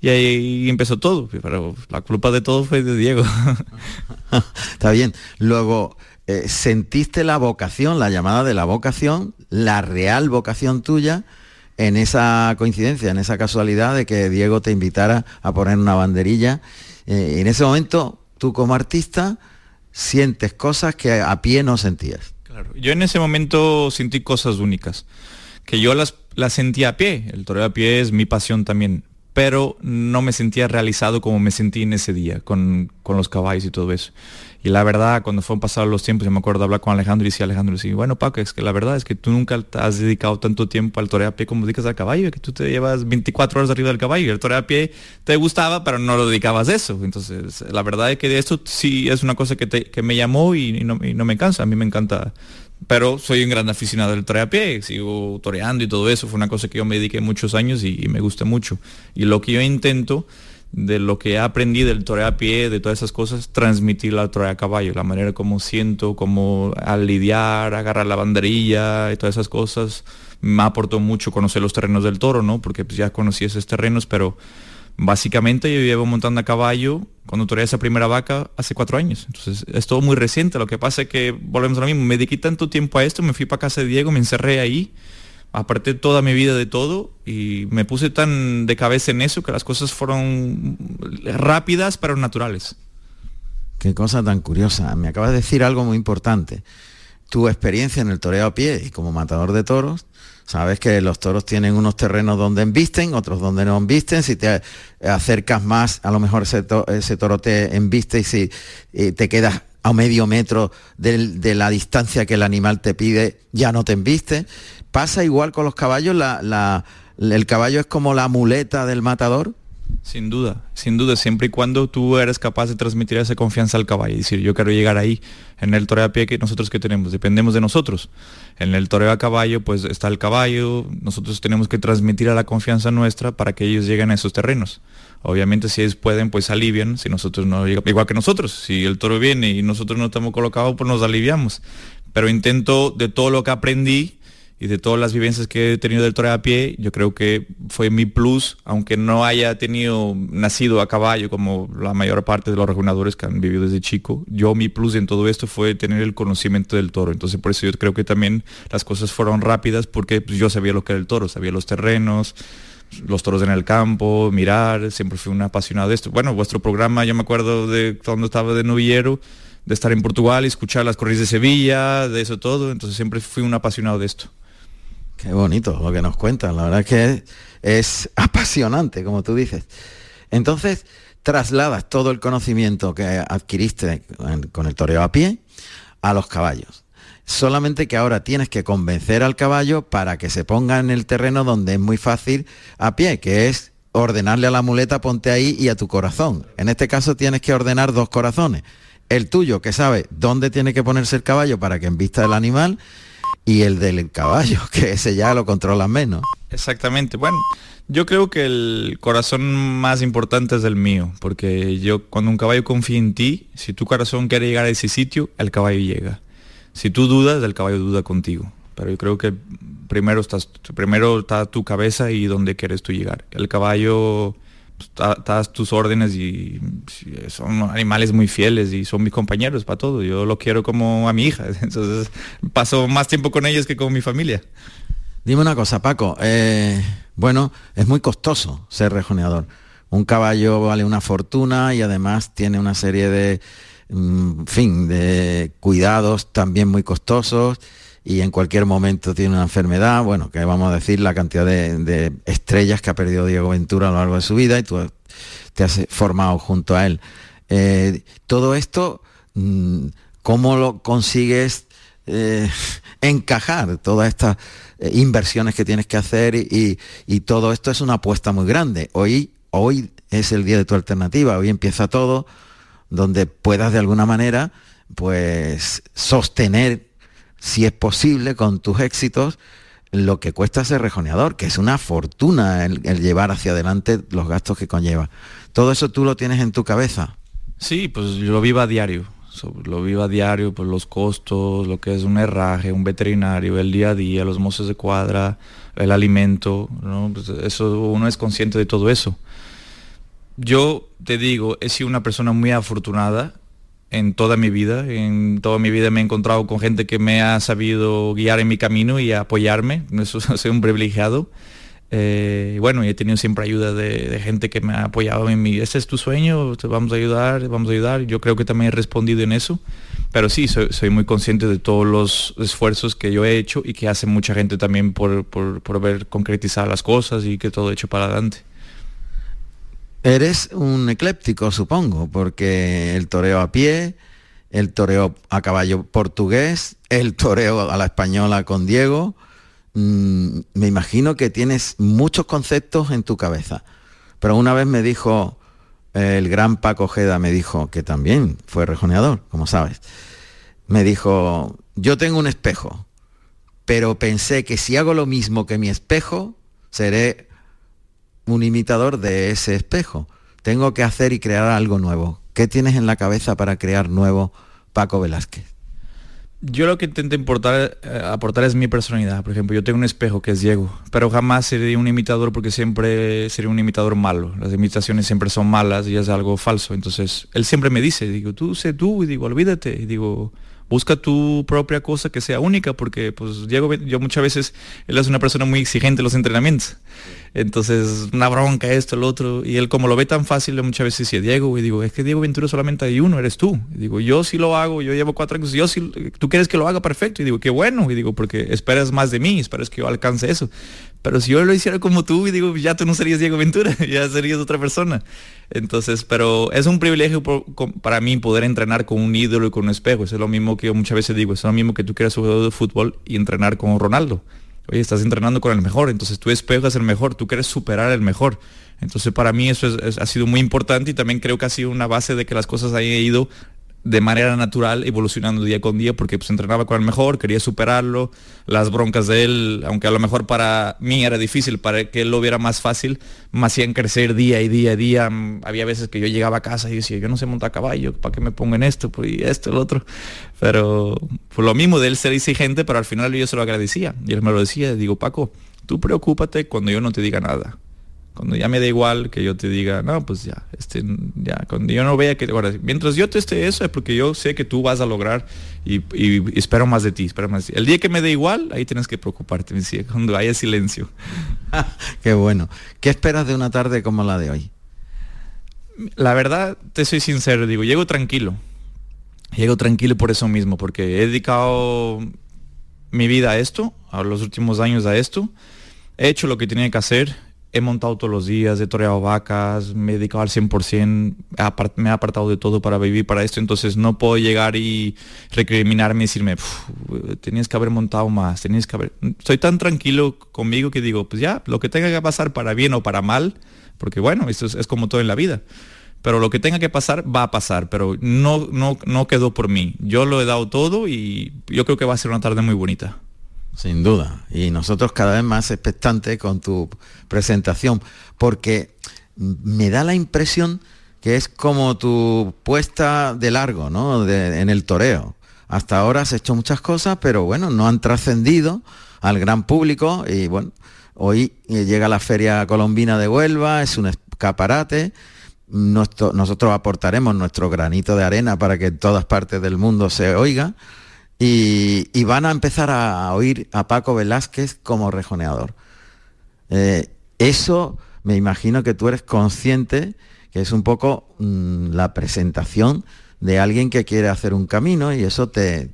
y ahí empezó todo, pero la culpa de todo fue de Diego. Está bien. Luego, eh, ¿sentiste la vocación, la llamada de la vocación, la real vocación tuya? en esa coincidencia, en esa casualidad de que Diego te invitara a poner una banderilla. Eh, en ese momento, tú como artista sientes cosas que a pie no sentías. Claro, yo en ese momento sentí cosas únicas, que yo las, las sentí a pie. El toreo a pie es mi pasión también pero no me sentía realizado como me sentí en ese día, con, los caballos y todo eso. Y la verdad, cuando fueron pasados los tiempos, yo me acuerdo de hablar con Alejandro y decía Alejandro, sí, bueno Paco, es que la verdad es que tú nunca te has dedicado tanto tiempo al toreo a pie como dedicas al caballo, que tú te llevas 24 horas arriba del caballo, y el toreo a pie te gustaba, pero no lo dedicabas a eso. Entonces, la verdad es que de esto sí es una cosa que, me llamó y, no, y no me cansa, a mí me encanta pero soy un gran aficionado del pie, sigo toreando y todo eso, fue una cosa que yo me dediqué muchos años y, me gusta mucho. Y lo que yo intento de lo que he aprendido del toreo a pie, de todas esas cosas, transmitir al toreo a caballo, la manera como siento, como al lidiar, agarrar la banderilla y todas esas cosas, me aportó mucho conocer los terrenos del toro, ¿no? Porque pues, ya conocí esos terrenos, pero Básicamente yo llevo montando a caballo cuando toreé esa primera vaca hace cuatro años. Entonces es todo muy reciente. Lo que pasa es que volvemos a lo mismo. Me dediqué tanto tiempo a esto, me fui para casa de Diego, me encerré ahí, aparté toda mi vida de todo y me puse tan de cabeza en eso que las cosas fueron rápidas pero naturales. Qué cosa tan curiosa. Me acabas de decir algo muy importante. tu experiencia en el toreo a pie y como matador de toros, sabes que los toros tienen unos terrenos donde embisten, otros donde no embisten. Si te acercas más, a lo mejor ese, toro te embiste y si te quedas a medio metro de, la distancia que el animal te pide, ya no te embiste. Pasa igual con los caballos, el caballo es como la muleta del matador. Sin duda, sin duda, siempre y cuando tú eres capaz de transmitir esa confianza al caballo y decir, yo quiero llegar ahí, en el toreo a pie que nosotros que tenemos, dependemos de nosotros. En el toreo a caballo, pues está el caballo, nosotros tenemos que transmitir a la confianza nuestra para que ellos lleguen a esos terrenos. Obviamente si ellos pueden, pues alivian, si nosotros no llegamos, igual que nosotros, si el toro viene y nosotros no estamos colocados, pues nos aliviamos. Pero intento de todo lo que aprendí, y de todas las vivencias que he tenido del toreo a pie, yo creo que fue mi plus, aunque no haya tenido, nacido a caballo como la mayor parte de los reguladores que han vivido desde chico, yo mi plus en todo esto fue tener el conocimiento del toro. Entonces por eso yo creo que también las cosas fueron rápidas porque pues, yo sabía lo que era el toro, sabía los terrenos, los toros en el campo, mirar, siempre fui un apasionado de esto. Bueno, vuestro programa, yo me acuerdo de cuando estaba de novillero, de estar en Portugal y escuchar las corridas de Sevilla, de eso todo, entonces siempre fui un apasionado de esto. Qué bonito lo que nos cuentan, la verdad es que es, apasionante, como tú dices. Entonces, trasladas todo el conocimiento que adquiriste con el toreo a pie a los caballos. Solamente que ahora tienes que convencer al caballo para que se ponga en el terreno donde es muy fácil a pie, que es ordenarle a la muleta ponte ahí y a tu corazón. En este caso tienes que ordenar dos corazones. El tuyo, que sabe dónde tiene que ponerse el caballo para que envista el animal, y el del caballo, que ese ya lo controla menos. Exactamente. Bueno, yo creo que el corazón más importante es el mío, porque yo cuando un caballo confía en ti, si tu corazón quiere llegar a ese sitio, el caballo llega. Si tú dudas, el caballo duda contigo. Pero yo creo que primero estás, primero está tu cabeza y dónde quieres tú llegar. El caballo das tus órdenes y son animales muy fieles y son mis compañeros para todo. Yo lo quiero como a mi hija, entonces paso más tiempo con ellos que con mi familia. Dime una cosa, Paco. Eh, bueno, es muy costoso ser rejoneador. Un caballo vale una fortuna y además tiene una serie de, mm, fin, de cuidados también muy costosos y en cualquier momento tiene una enfermedad, bueno, que vamos a decir la cantidad de, estrellas que ha perdido Diego Ventura a lo largo de su vida y tú te has formado junto a él. Eh, todo esto, mm, ¿cómo lo consigues eh, encajar todas estas eh, inversiones que tienes que hacer y, y, todo esto es una apuesta muy grande. Hoy, hoy es el día de tu alternativa, hoy empieza todo donde puedas de alguna manera pues sostener si es posible, con tus éxitos, lo que cuesta ser rejoneador, que es una fortuna el, llevar hacia adelante los gastos que conlleva. Todo eso tú lo tienes en tu cabeza. Sí, pues yo lo vivo a diario. Lo vivo a diario, por los costos, lo que es un herraje, un veterinario, el día a día, los mozos de cuadra, el alimento, pues eso, uno es consciente de todo eso. Yo te digo, he sido una persona muy afortunada en toda mi vida. En toda mi vida me he encontrado con gente que me ha sabido guiar en mi camino y apoyarme. Eso es un privilegiado. Eh, bueno, he tenido siempre ayuda de, gente que me ha apoyado en mi, ese es tu sueño, te vamos a ayudar, vamos a ayudar. Yo creo que también he respondido en eso. Pero sí, soy, muy consciente de todos los esfuerzos que yo he hecho y que hace mucha gente también por, por, por ver concretizar las cosas y que todo hecho para adelante. Eres un ecléptico, supongo, porque el toreo a pie, el toreo a caballo portugués, el toreo a la española con Diego, mm, me imagino que tienes muchos conceptos en tu cabeza. Pero una vez me dijo el gran Paco Jeda, me dijo, que también fue rejoneador, como sabes, me dijo, yo tengo un espejo, pero pensé que si hago lo mismo que mi espejo, seré un imitador de ese espejo. Tengo que hacer y crear algo nuevo. ¿Qué tienes en la cabeza para crear nuevo Paco Velázquez? Yo lo que intento importar, eh, aportar es mi personalidad. Por ejemplo, yo tengo un espejo que es Diego, pero jamás sería un imitador porque siempre sería un imitador malo. Las imitaciones siempre son malas y es algo falso. Entonces, él siempre me dice, digo, tú sé tú, y digo, olvídate. Y digo, busca tu propia cosa que sea única, porque pues Diego, yo muchas veces, él es una persona muy exigente en los entrenamientos. Entonces, una bronca, esto, el otro. Y él como lo ve tan fácil, muchas veces decía, Diego, y digo, es que Diego Ventura solamente hay uno, eres tú. Y digo, yo sí lo hago, yo llevo cuatro años, yo sí, tú quieres que lo haga perfecto. Y digo, qué bueno. Y digo, porque esperas más de mí, esperas que yo alcance eso. Pero si yo lo hiciera como tú, y digo, ya tú no serías Diego Ventura, ya serías otra persona. Entonces, pero es un privilegio para mí poder entrenar con un ídolo y con un espejo. es lo mismo que yo muchas veces digo, es lo mismo que tú quieras jugador de fútbol y entrenar con Ronaldo. Oye, estás entrenando con el mejor, entonces tú espejas el mejor, tú quieres superar el mejor. Entonces para mí eso ha sido muy importante y también creo que ha sido una base de que las cosas hayan ido de manera natural evolucionando día con día porque pues entrenaba con el mejor, quería superarlo, las broncas de él, aunque a lo mejor para mí era difícil, para que él lo viera más fácil, me hacían crecer día y día y día. Había veces que yo llegaba a casa y decía, yo no sé montar caballo, ¿para qué me pongan esto? Pues, y esto, el otro. Pero por lo mismo de él ser exigente, pero al final yo se lo agradecía. Y él me lo decía, digo, Paco, tú preocúpate cuando yo no te diga nada cuando ya me da igual que yo te diga, no, pues ya, este, ya, cuando yo no vea que, ahora, mientras yo te esté eso es porque yo sé que tú vas a lograr y, espero más de ti, espero más El día que me dé igual, ahí tienes que preocuparte, me decía, cuando haya silencio. Qué bueno. ¿Qué esperas de una tarde como la de hoy? La verdad, te soy sincero, digo, llego tranquilo. Llego tranquilo por eso mismo, porque he dedicado mi vida a esto, a los últimos años a esto. He hecho lo que tenía que hacer he montado todos los días, he toreado vacas, me he dedicado al 100%, me he apartado de todo para vivir para esto, entonces no puedo llegar y recriminarme y decirme, tenías que haber montado más, tenías que haber... Estoy tan tranquilo conmigo que digo, pues ya, lo que tenga que pasar para bien o para mal, porque bueno, esto es, como todo en la vida. Pero lo que tenga que pasar va a pasar, pero no, no, no quedó por mí. Yo lo he dado todo y yo creo que va a ser una tarde muy bonita. Sin duda. Y nosotros cada vez más expectantes con tu presentación, porque me da la impresión que es como tu puesta de largo, ¿no? en el toreo. Hasta ahora has hecho muchas cosas, pero bueno, no han trascendido al gran público y bueno, hoy llega la Feria Colombina de Huelva, es un escaparate. nosotros aportaremos nuestro granito de arena para que en todas partes del mundo se oiga y, van a empezar a oír a Paco Velázquez como rejoneador. Eh, eso me imagino que tú eres consciente que es un poco mm, la presentación de alguien que quiere hacer un camino y eso te,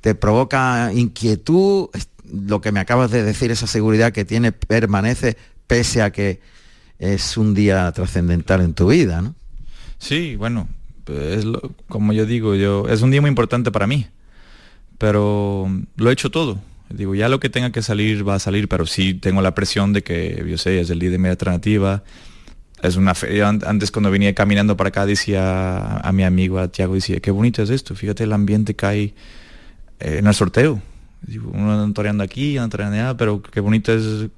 te provoca inquietud, lo que me acabas de decir, esa seguridad que tiene permanece pese a que es un día trascendental en tu vida, ¿no? Sí, bueno, es como yo digo, yo, es un día muy importante para mí pero lo he hecho todo. Digo, ya lo que tenga que salir va a salir, pero sí tengo la presión de que, yo sé, es el día de media alternativa. Es una antes cuando venía caminando para acá decía a, mi amigo, a Tiago, decía, qué bonito es esto, fíjate el ambiente que hay eh, en el sorteo. Digo, uno anda toreando aquí, anda toreando allá, pero qué bonito es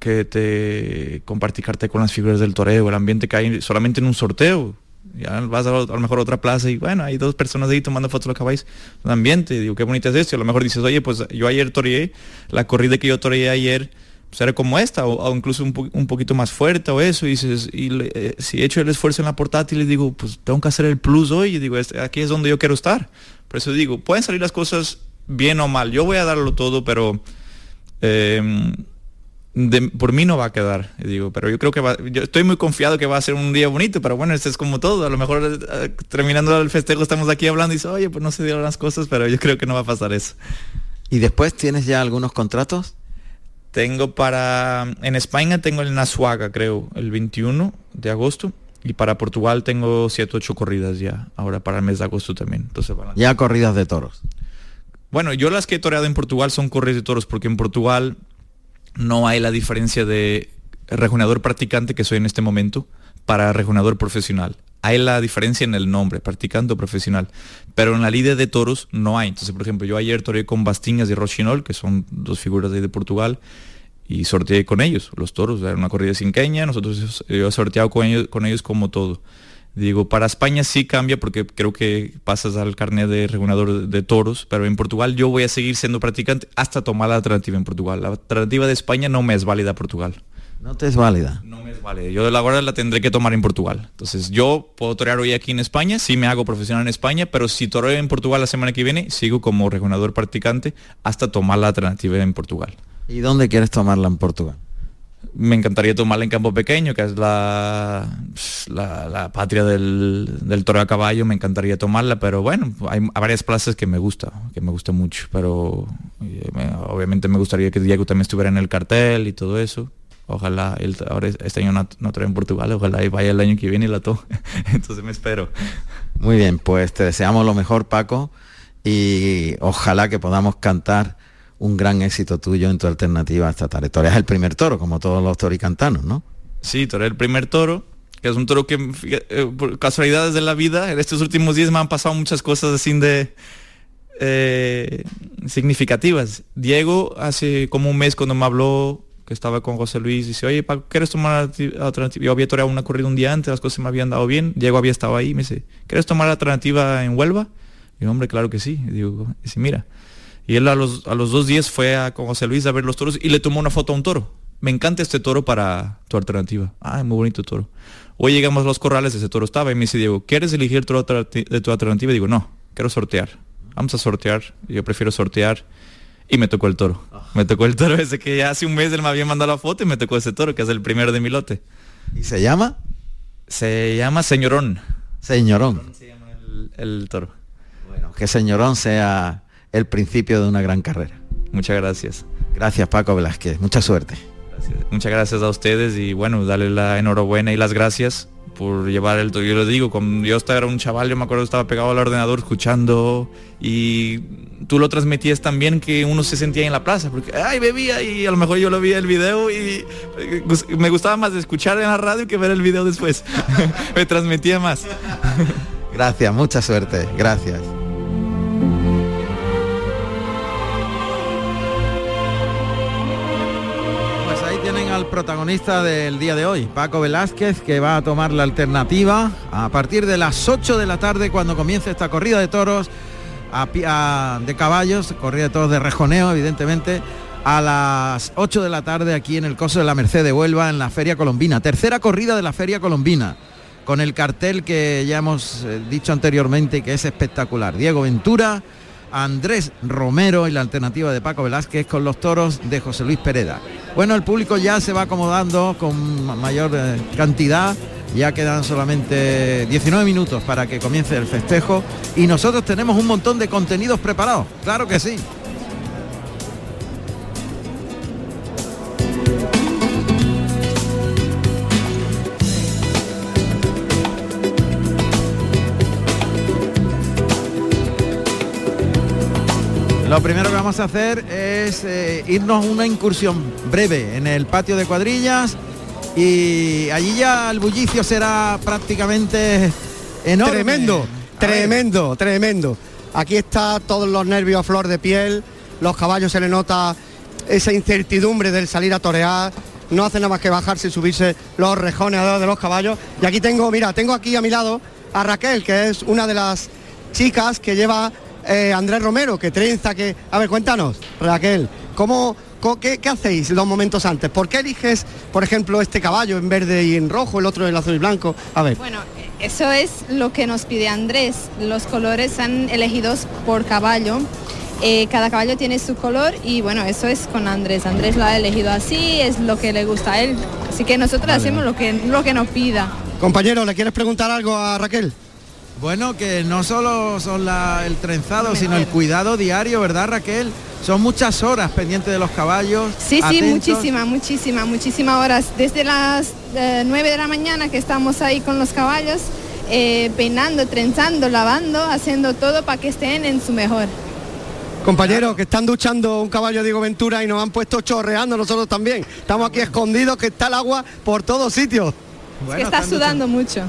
que te con las figuras del toreo, el ambiente que hay solamente en un sorteo ya vas a, lo mejor a otra plaza y bueno, hay dos personas ahí tomando fotos de los caballos, un ambiente, digo, qué bonito es esto, a lo mejor dices, oye, pues yo ayer toreé, la corrida que yo toreé ayer, pues era como esta, o, incluso un, poquito más fuerte o eso, y dices, y eh, si he hecho el esfuerzo en la portátil, y digo, pues tengo que hacer el plus hoy, y digo, este, aquí es donde yo quiero estar. Por eso digo, pueden salir las cosas bien o mal, yo voy a darlo todo, pero... Por mí no va a quedar, digo, pero yo creo que va, yo estoy muy confiado que va a ser un día bonito, pero bueno, esto es como todo, a lo mejor eh, terminando el festejo estamos aquí hablando y dice, oye, pues no se dieron las cosas, pero yo creo que no va a pasar eso. ¿Y después tienes ya algunos contratos? Tengo para, en España tengo el Nasuaga, creo, el 21 de agosto. Y para Portugal tengo 7, 8 corridas ya, ahora para el mes de agosto también. Entonces, Ya corridas de toros. Bueno, yo las que he toreado en Portugal son corridas de toros, porque en Portugal no hay la diferencia de rejoneador practicante que soy en este momento para rejoneador profesional. Hay la diferencia en el nombre, practicante o profesional. Pero en la lidia de toros no hay. Entonces, por ejemplo, yo ayer toreé con Bastiñas y Rochinol, que son dos figuras de, de Portugal, y sorteé con ellos, los toros. Era una corrida cinqueña, nosotros yo he sorteado con ellos, con ellos como todo. Digo, para España sí cambia porque creo que pasas al carnet de regulador de toros, pero en Portugal yo voy a seguir siendo practicante hasta tomar la alternativa en Portugal. La alternativa de España no me es válida Portugal. ¿No te es válida? No me es válida. Yo la verdad la tendré que tomar en Portugal. Entonces yo puedo torear hoy aquí en España, sí me hago profesional en España, pero si toreo en Portugal la semana que viene, sigo como regulador practicante hasta tomar la alternativa en Portugal. ¿Y dónde quieres tomarla en Portugal? Me encantaría tomarla en campo pequeño, que es la, la, patria del, del, toro a caballo, me encantaría tomarla, pero bueno, hay, varias plazas que me gusta, que me gusta mucho, pero eh, obviamente me gustaría que Diego también estuviera en el cartel y todo eso. Ojalá, él, ahora este año no, no trae en Portugal, ojalá y vaya el año que viene y la tome. Entonces me espero. Muy bien, pues te deseamos lo mejor, Paco, y ojalá que podamos cantar un gran éxito tuyo en tu alternativa esta tarde. Toreas el primer toro, como todos los toricantanos, ¿no? Sí, toré el primer toro, que es un toro que eh, por casualidades de la vida, en estos últimos días me han pasado muchas cosas así de eh, significativas. Diego hace como un mes cuando me habló que estaba con José Luis, dice, oye, ¿quieres tomar alternativa? Yo había toreado una corrida un día antes, las cosas me habían dado bien, Diego había estado ahí, me dice, ¿quieres tomar la alternativa en Huelva? Y hombre, claro que sí. Y digo, dice, mira, y él a los, a los dos días fue a, con José Luis a ver los toros y le tomó una foto a un toro. Me encanta este toro para tu alternativa. Ah, muy bonito toro. Hoy llegamos a los corrales, ese toro estaba y me dice Diego, ¿quieres elegir el toro de tu alternativa? Y digo, no, quiero sortear. Vamos a sortear. Yo prefiero sortear. Y me tocó el toro. Me tocó el toro ese que ya hace un mes él me había mandado la foto y me tocó ese toro, que es el primero de mi lote. ¿Y se llama? Se llama Señorón. Señorón. Se llama el toro. Bueno, que Señorón sea el principio de una gran carrera. Muchas gracias. Gracias Paco Velázquez, mucha suerte. Muchas gracias a ustedes y bueno, darle la enhorabuena y las gracias por llevar el yo lo digo cuando yo estaba era un chaval yo me acuerdo estaba pegado al ordenador escuchando y tú lo transmitías también que uno se sentía en la plaza porque ay bebía y a lo mejor yo lo vi el video y me gustaba más escuchar en la radio que ver el video después me transmitía más gracias mucha suerte gracias protagonista del día de hoy, Paco Velázquez, que va a tomar la alternativa a partir de las 8 de la tarde cuando comience esta corrida de toros de caballos, corrida de toros de rejoneo, evidentemente, a las 8 de la tarde aquí en el Coso de la Merced de Huelva, en la Feria Colombina. Tercera corrida de la Feria Colombina, con el cartel que ya hemos eh, dicho anteriormente que es espectacular. Diego Ventura, Andrés Romero y la alternativa de Paco Velázquez con los toros de José Luis Pereda. Bueno, el público ya se va acomodando con mayor eh, cantidad. Ya quedan solamente 19 minutos para que comience el festejo y nosotros tenemos un montón de contenidos preparados. Claro que sí. Lo primero que vamos a hacer es eh, irnos una incursión breve en el patio de cuadrillas y allí ya el bullicio será prácticamente enorme. Tremendo, tremendo, tremendo. Aquí está todos los nervios a flor de piel, los caballos se le nota esa incertidumbre del salir a torear, no hace nada más que bajarse y subirse los rejones de los caballos. Y aquí tengo, mira, tengo aquí a mi lado a Raquel, que es una de las chicas que lleva eh, Andrés Romero, que trenza, que... A ver, cuéntanos, Raquel, ¿cómo, qué, hacéis los momentos antes? ¿Por qué eliges, por ejemplo, este caballo en verde y en rojo, el otro en azul y blanco? A ver. Bueno, eso es lo que nos pide Andrés. Los colores son elegidos por caballo. Eh, cada caballo tiene su color y bueno, eso es con Andrés. Andrés lo ha elegido así, es lo que le gusta a él. Así que nosotros hacemos lo que, lo que nos pida. Compañero, ¿le quieres preguntar algo a Raquel? Bueno, que no solo son el trenzado, sino el cuidado diario, ¿verdad Raquel? Son muchas horas pendientes de los caballos. Sí, sí, muchísimas, muchísimas, muchísimas horas. Desde las 9 eh, de la mañana que estamos ahí con los caballos, eh, peinando, trenzando, lavando, haciendo todo para que estén en su mejor. Compañeros, que están duchando un caballo Diego Ventura y nos han puesto chorreando nosotros también. Estamos aquí escondidos, que está el agua por todos sitios. que está sudando mucho.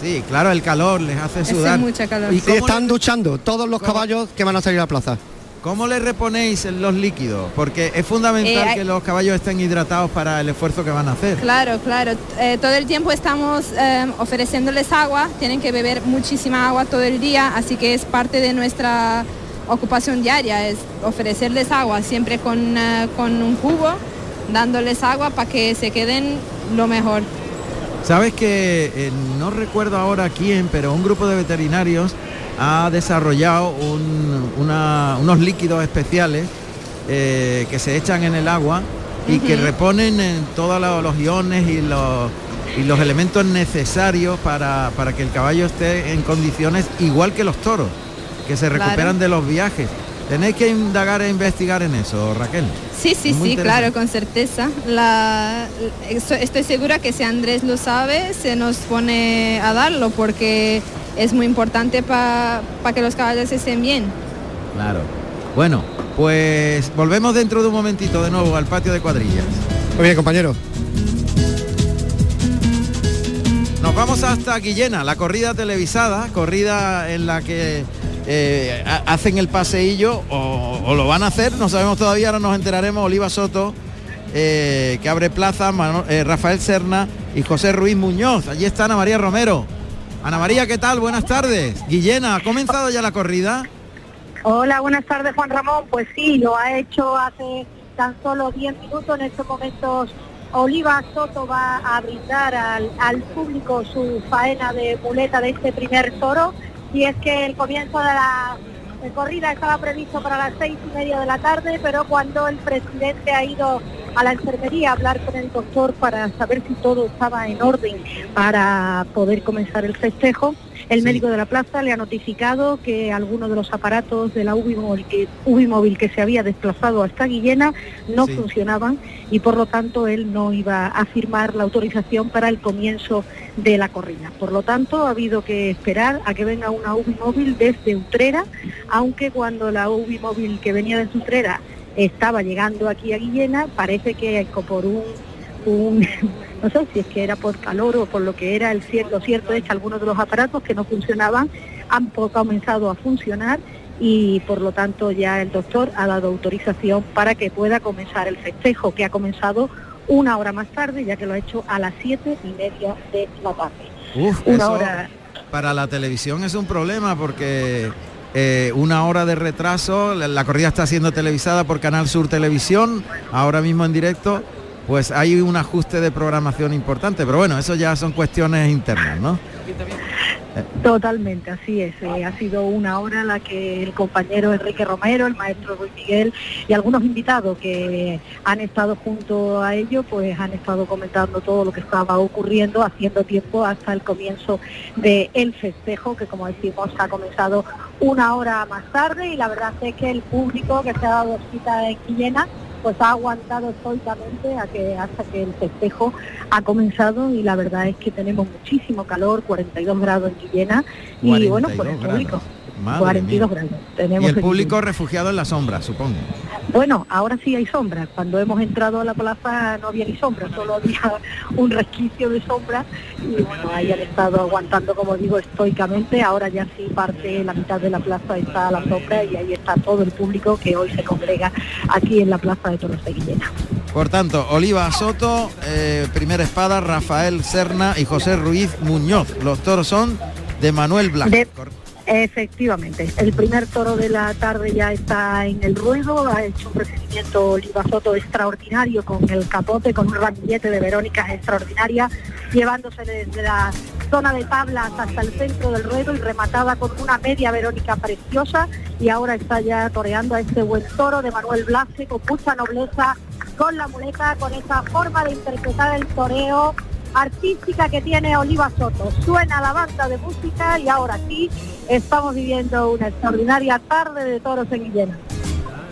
Sí, claro, el calor les hace sudar. mucha calor. ¿Y están duchando todos los caballos que van a salir a la plaza? ¿Cómo le reponéis los líquidos? Porque es fundamental eh, que los caballos estén hidratados para el esfuerzo que van a hacer. Claro, claro. Eh, todo el tiempo estamos eh, ofreciéndoles agua. Tienen que beber muchísima agua todo el día, así que es parte de nuestra ocupación diaria, es ofrecerles agua siempre con, con un cubo, dándoles agua para que se queden lo mejor. Sabes que eh, no recuerdo ahora quién, pero un grupo de veterinarios ha desarrollado unos líquidos especiales eh, que se echan en el agua y que reponen en todos los, iones y los, y los elementos necesarios para, para que el caballo esté en condiciones igual que los toros, que se Claro. recuperan de los viajes. Tenéis que indagar e investigar en eso, Raquel. Sí, sí, sí, claro, con certeza. La, esto- estoy segura que si Andrés lo sabe, se nos pone a darlo porque es muy importante para que los caballos estén bien. Claro. Bueno, pues volvemos dentro de un momentito de nuevo al patio de cuadrillas. Muy bien, compañero. Nos vamos hasta Guillena, la corrida televisada, corrida en la que eh, ha- hacen el paseillo o, lo van a hacer, no sabemos todavía, ahora nos enteraremos, Oliva Soto, eh, que abre plaza, eh, Rafael Serna y José Ruiz Muñoz. Allí está Ana María Romero. Ana María, ¿qué tal? Buenas tardes. Guillena, ¿ha comenzado ya la corrida? Hola, buenas tardes Juan Ramón. Pues sí, lo ha hecho hace tan solo 10 minutos. En estos momentos Oliva Soto va a brindar al, al público su faena de muleta de este primer toro. Y es que el comienzo de la corrida estaba previsto para las seis y media de la tarde, pero cuando el presidente ha ido a la enfermería a hablar con el doctor para saber si todo estaba en orden para poder comenzar el festejo, el Sí. médico de la plaza le ha notificado que algunos de los aparatos de la UBI móvil que, UBI móvil que se había desplazado hasta Guillena no Sí. funcionaban y por lo tanto él no iba a firmar la autorización para el comienzo de la corrida. Por lo tanto, ha habido que esperar a que venga una UBI móvil desde Utrera, aunque cuando la UBI móvil que venía desde Utrera estaba llegando aquí a Guillena, parece que por un, un no sé si es que era por calor o por lo que era el cier- lo cierto es que algunos de los aparatos que no funcionaban han comenzado a funcionar y por lo tanto ya el doctor ha dado autorización para que pueda comenzar el festejo que ha comenzado una hora más tarde ya que lo ha hecho a las siete y media de la tarde. Uf, Una eso hora para la televisión es un problema porque eh, una hora de retraso, la, la corrida está siendo televisada por Canal Sur Televisión, ahora mismo en directo, pues hay un ajuste de programación importante, pero bueno, eso ya son cuestiones internas, ¿no? Totalmente, así es. Eh, ha sido una hora la que el compañero Enrique Romero, el maestro Luis Miguel y algunos invitados que han estado junto a ello, pues han estado comentando todo lo que estaba ocurriendo, haciendo tiempo hasta el comienzo del festejo, que como decimos ha comenzado una hora más tarde y la verdad es que el público que se ha dado cita en Guillena pues ha aguantado estoicamente a que hasta que el festejo ha comenzado y la verdad es que tenemos muchísimo calor, 42 grados en Guillena y bueno, pues el 42 público, grados. Madre 42 mía. grados. Y Tenemos el en público refugiado en la sombra, supongo. bueno, ahora sí hay sombra. Cuando hemos entrado a la plaza no había ni sombra, solo había un resquicio de sombra y bueno, ahí han estado aguantando, como digo, estoicamente. Ahora ya sí parte la mitad de la plaza está a la sombra y ahí está todo el público que hoy se congrega aquí en la plaza de Toros de Guillena. Por tanto, Oliva Soto, eh, primera espada, Rafael Serna y José Ruiz Muñoz. Los toros son de Manuel Blanco. De- Efectivamente, el primer toro de la tarde ya está en el ruedo, ha hecho un recibimiento Oliva Soto extraordinario con el capote, con un ramillete de Verónicas extraordinaria, llevándose desde la zona de tablas hasta el centro del ruedo y rematada con una media Verónica preciosa. Y ahora está ya toreando a este buen toro de Manuel Blase con mucha nobleza, con la muleta, con esa forma de interpretar el toreo artística que tiene Oliva Soto. Suena la banda de música y ahora sí estamos viviendo una extraordinaria tarde de toros en Guillena.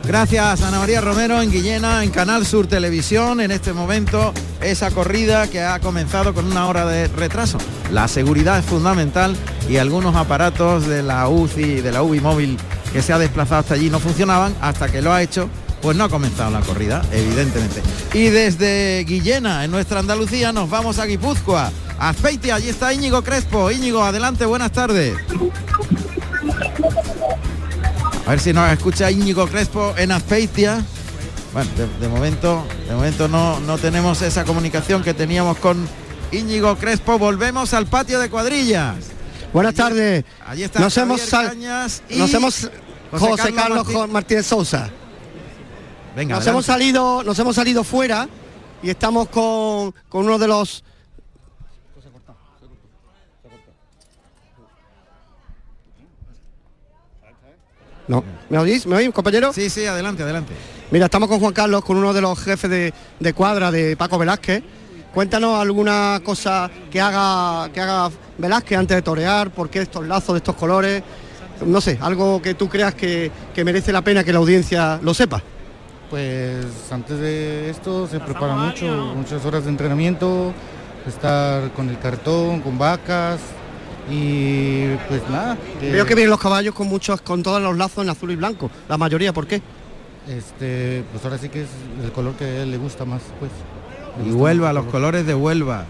Gracias Ana María Romero en Guillena, en Canal Sur Televisión. En este momento esa corrida que ha comenzado con una hora de retraso. La seguridad es fundamental y algunos aparatos de la UCI, de la UBI móvil que se ha desplazado hasta allí no funcionaban hasta que lo ha hecho. Pues no ha comenzado la corrida, evidentemente. Y desde Guillena, en nuestra Andalucía, nos vamos a Guipúzcoa. A Azpeitia, allí está Íñigo Crespo. Íñigo, adelante, buenas tardes. A ver si nos escucha Íñigo Crespo en Azpeitia. Bueno, de, de momento, de momento no, no tenemos esa comunicación que teníamos con Íñigo Crespo. Volvemos al patio de cuadrillas. Buenas tardes. Allí está Nos Javier hemos, Cañas y nos hemos José José, Carlos Carlos, Martín- Martínez Sousa. Venga, Nos adelante. hemos salido, nos hemos salido fuera y estamos con, con uno de los No, ¿me oís? ¿Me oís, compañero? Sí, sí, adelante, adelante. Mira, estamos con Juan Carlos, con uno de los jefes de, de cuadra de Paco Velázquez. Cuéntanos alguna cosa que haga, que haga Velázquez antes de torear, por qué estos lazos de estos colores, no sé, algo que tú creas que, que merece la pena que la audiencia lo sepa. Pues antes de esto se prepara mucho, muchas horas de entrenamiento, estar con el cartón, con vacas y pues nada. Veo que vienen los caballos con muchos, con todos los lazos en azul y blanco, la mayoría, ¿por qué? Este, pues ahora sí que es el color que a él le gusta más, pues. Y Huelva, los colores de Huelva.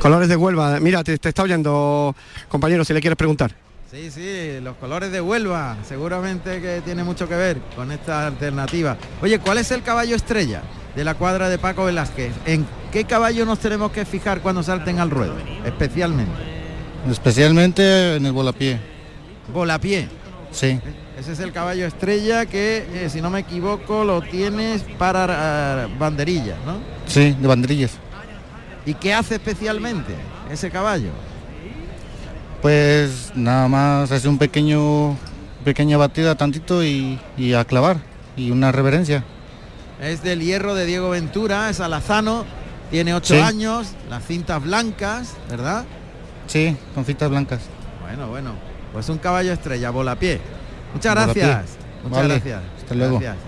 Colores de Huelva. Mira, te, te está oyendo, compañero, si le quieres preguntar. Sí, sí, los colores de Huelva, seguramente que tiene mucho que ver con esta alternativa. Oye, ¿cuál es el caballo estrella de la cuadra de Paco Velázquez? ¿En qué caballo nos tenemos que fijar cuando salten al ruedo? Especialmente. Especialmente en el volapié. Volapié. Sí. Ese es el caballo estrella que, eh, si no me equivoco, lo tienes para eh, banderillas, ¿no? Sí, de banderillas. ¿Y qué hace especialmente ese caballo? Pues nada más hace un pequeño pequeña batida tantito y, y a clavar y una reverencia. Es del hierro de Diego Ventura, es alazano, tiene ocho Sí. años, las cintas blancas, ¿verdad? Sí, con fitas blancas. Bueno, bueno, pues un caballo estrella, volapié. Muchas Volapié. gracias. Muchas Vale, gracias. hasta luego. Gracias.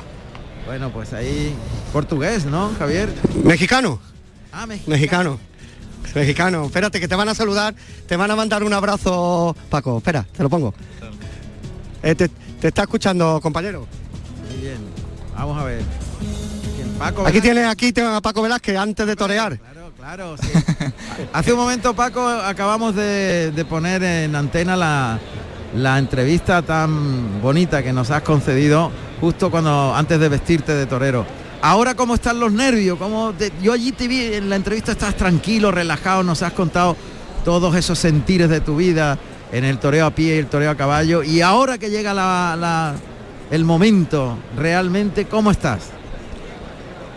Bueno, pues ahí portugués, ¿no, Javier? Mexicano. Ah, mexicano. Mexicano. Mexicano. Espérate, que te van a saludar, te van a mandar un abrazo, Paco. Espera, te lo pongo. Eh, te, te está escuchando, compañero. Muy bien. Vamos a ver. Aquí tienes aquí tengo a Paco Velázquez antes de torear. Claro, claro, sí. Hace un momento, Paco, acabamos de, de poner en antena la, la entrevista tan bonita que nos has concedido justo cuando antes de vestirte de torero. Ahora, ¿cómo están los nervios? ¿Cómo te- yo allí te vi en la entrevista, estás tranquilo, relajado, nos has contado todos esos sentires de tu vida en el toreo a pie y el toreo a caballo. Y ahora que llega la- la- el momento, realmente, ¿cómo estás?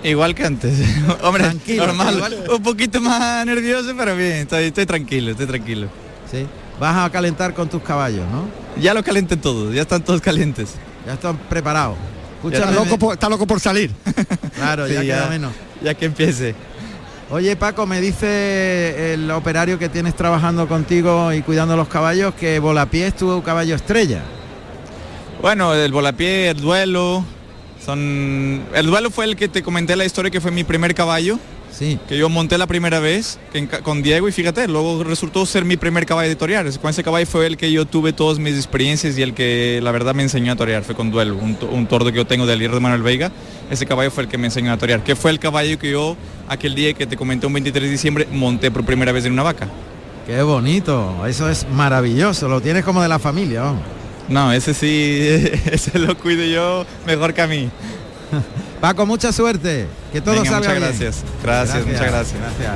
Igual que antes. Hombre, Tranquilo, normal. igual. Un poquito más nervioso, pero bien, estoy, estoy tranquilo, estoy tranquilo. ¿Sí? Vas a calentar con tus caballos, ¿no? Ya lo calenté todos, ya están todos calientes. Ya están preparados. Está loco, por, está loco por salir. claro, ya queda ya. menos. Ya que empiece. Oye, Paco, me dice el operario que tienes trabajando contigo y cuidando los caballos que Volapié es tu caballo estrella. Bueno, el volapié, el duelo, son... El duelo fue el que te comenté la historia que fue mi primer caballo, Sí. que yo monté la primera vez en con Diego y fíjate, luego resultó ser mi primer caballo de torear. Con ese caballo fue el que yo tuve todas mis experiencias y el que la verdad me enseñó a torear, fue con duelo, un, un tordo que yo tengo del hierro de Manuel Veiga. Ese caballo fue el que me enseñó a torear, que fue el caballo que yo aquel día que te comenté un 23 de diciembre monté por primera vez en una vaca. Qué bonito, eso es maravilloso, lo tienes como de la familia, vamos. No, ese sí, ese lo cuido yo mejor que a mí. Paco, mucha suerte, que todo Venga, salga muchas bien. gracias. Gracias, muchas gracias. Gracias.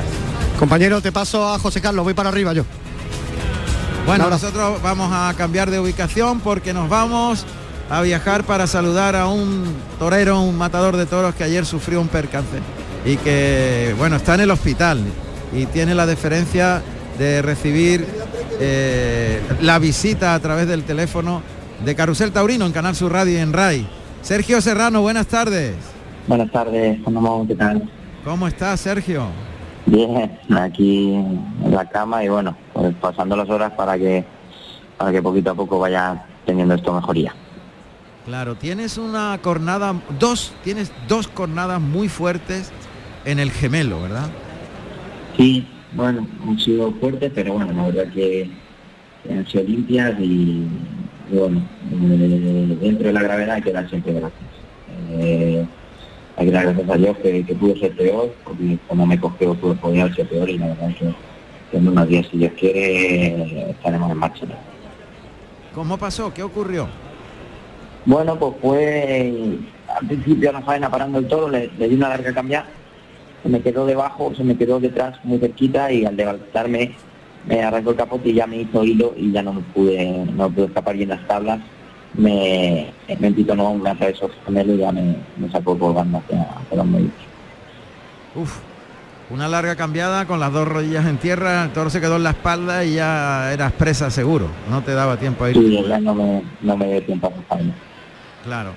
Compañero, te paso a José Carlos, voy para arriba yo. Bueno, nosotros vamos a cambiar de ubicación porque nos vamos a viajar para saludar a un torero, un matador de toros que ayer sufrió un percance y que, bueno, está en el hospital y tiene la deferencia de recibir eh, la visita a través del teléfono de Carrusel Taurino en Canal Sur Radio y en RAI. Sergio Serrano, buenas tardes. Buenas tardes, Juan ¿qué tal? ¿Cómo estás, Sergio? Bien, aquí en la cama y bueno, pues pasando las horas para que para que poquito a poco vaya teniendo esto mejoría. Claro, tienes una cornada, dos, tienes dos cornadas muy fuertes en el gemelo, ¿verdad? Sí, bueno, han sido fuertes, pero bueno, la verdad que, que han sido limpias y, y bueno, eh, dentro de la gravedad hay que dar siempre gracias. Eh, hay que dar gracias a Dios que, que pudo ser peor, porque como me cogió pudo podía ser peor y la verdad que, que en unos días, si Dios quiere, estaremos en marcha. ¿Cómo pasó? ¿Qué ocurrió? Bueno, pues fue al principio la faena parando el toro, le, le di una larga cambiada, se me quedó debajo, se me quedó detrás muy cerquita y al levantarme me arrancó el capote y ya me hizo hilo y ya no me pude, no pude escapar bien las tablas. Me, me no me atravesó el gemelo y ya me, me sacó colgando hacia, hacia los medios. Uf, una larga cambiada con las dos rodillas en tierra, el toro se quedó en la espalda y ya eras presa seguro, no te daba tiempo a ir. Y ya no me, no me dio tiempo a faena. Claro.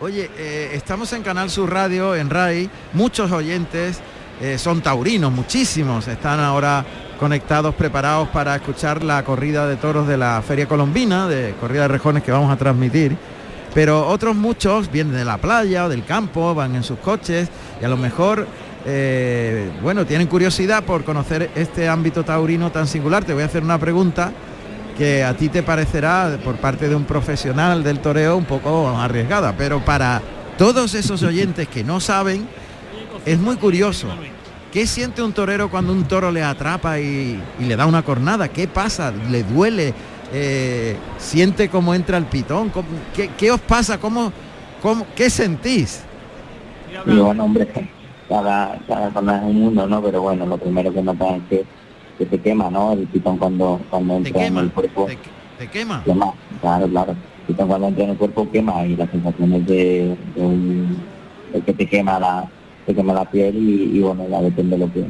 Oye, eh, estamos en Canal Sur Radio, en RAI, muchos oyentes eh, son taurinos, muchísimos, están ahora conectados, preparados para escuchar la corrida de toros de la Feria Colombina, de corrida de rejones que vamos a transmitir. Pero otros muchos vienen de la playa o del campo, van en sus coches y a lo mejor, eh, bueno, tienen curiosidad por conocer este ámbito taurino tan singular. Te voy a hacer una pregunta que a ti te parecerá por parte de un profesional del toreo un poco arriesgada, pero para todos esos oyentes que no saben, es muy curioso. ¿Qué siente un torero cuando un toro le atrapa y, y le da una cornada? ¿Qué pasa? ¿Le duele? Eh, ¿Siente cómo entra el pitón? ¿Cómo- ¿Qué, qué os pasa? ¿Cómo, cómo, ¿Qué sentís? Y bueno, hombre, cada, cada persona es un mundo, ¿no? Pero bueno, lo primero que notas es que, que te quema, ¿no? El pitón cuando, cuando entra en el cuerpo. ¿Te quema? Quema, claro, claro. El pitón cuando entra en el cuerpo quema y la sensación es de, de un, de que te quema la, te quema la piel y, y bueno, ya depende de lo que,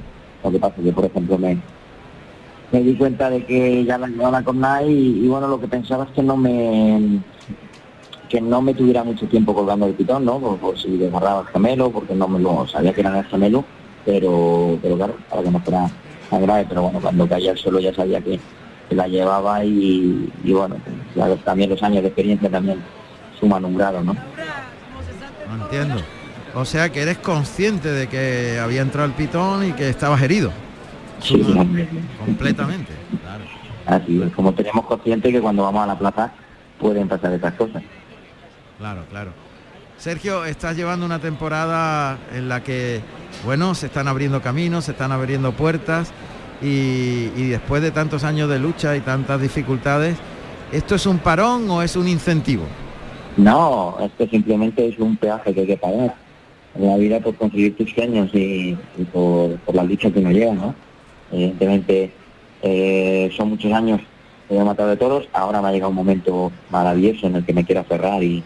lo que pasa. Yo, por ejemplo, me, me di cuenta de que ya la llevaba con nada y, y bueno, lo que pensaba es que no me que no me tuviera mucho tiempo colgando el pitón, ¿no? Por, por si desgarraba el gemelo, porque no me lo sabía que era el gemelo, pero, pero claro, para que no fuera tan grave, pero bueno, cuando caía al suelo ya sabía que, que la llevaba y, y bueno, pues, ya también los años de experiencia también suman un grado, ¿no? No entiendo. O sea que eres consciente de que había entrado el pitón y que estabas herido. Sí. Completamente. Así es, como tenemos consciente que cuando vamos a la plaza pueden pasar estas cosas. Claro, claro. Sergio, estás llevando una temporada en la que, bueno, se están abriendo caminos, se están abriendo puertas y, y después de tantos años de lucha y tantas dificultades, ¿esto es un parón o es un incentivo? No, esto simplemente es un peaje que hay que pagar. La vida por conseguir tus sueños y, por, por la lucha que uno lleva, ¿no? Evidentemente eh, son muchos años que he matado de toros, ahora me ha llegado un momento maravilloso en el que me quiero aferrar y,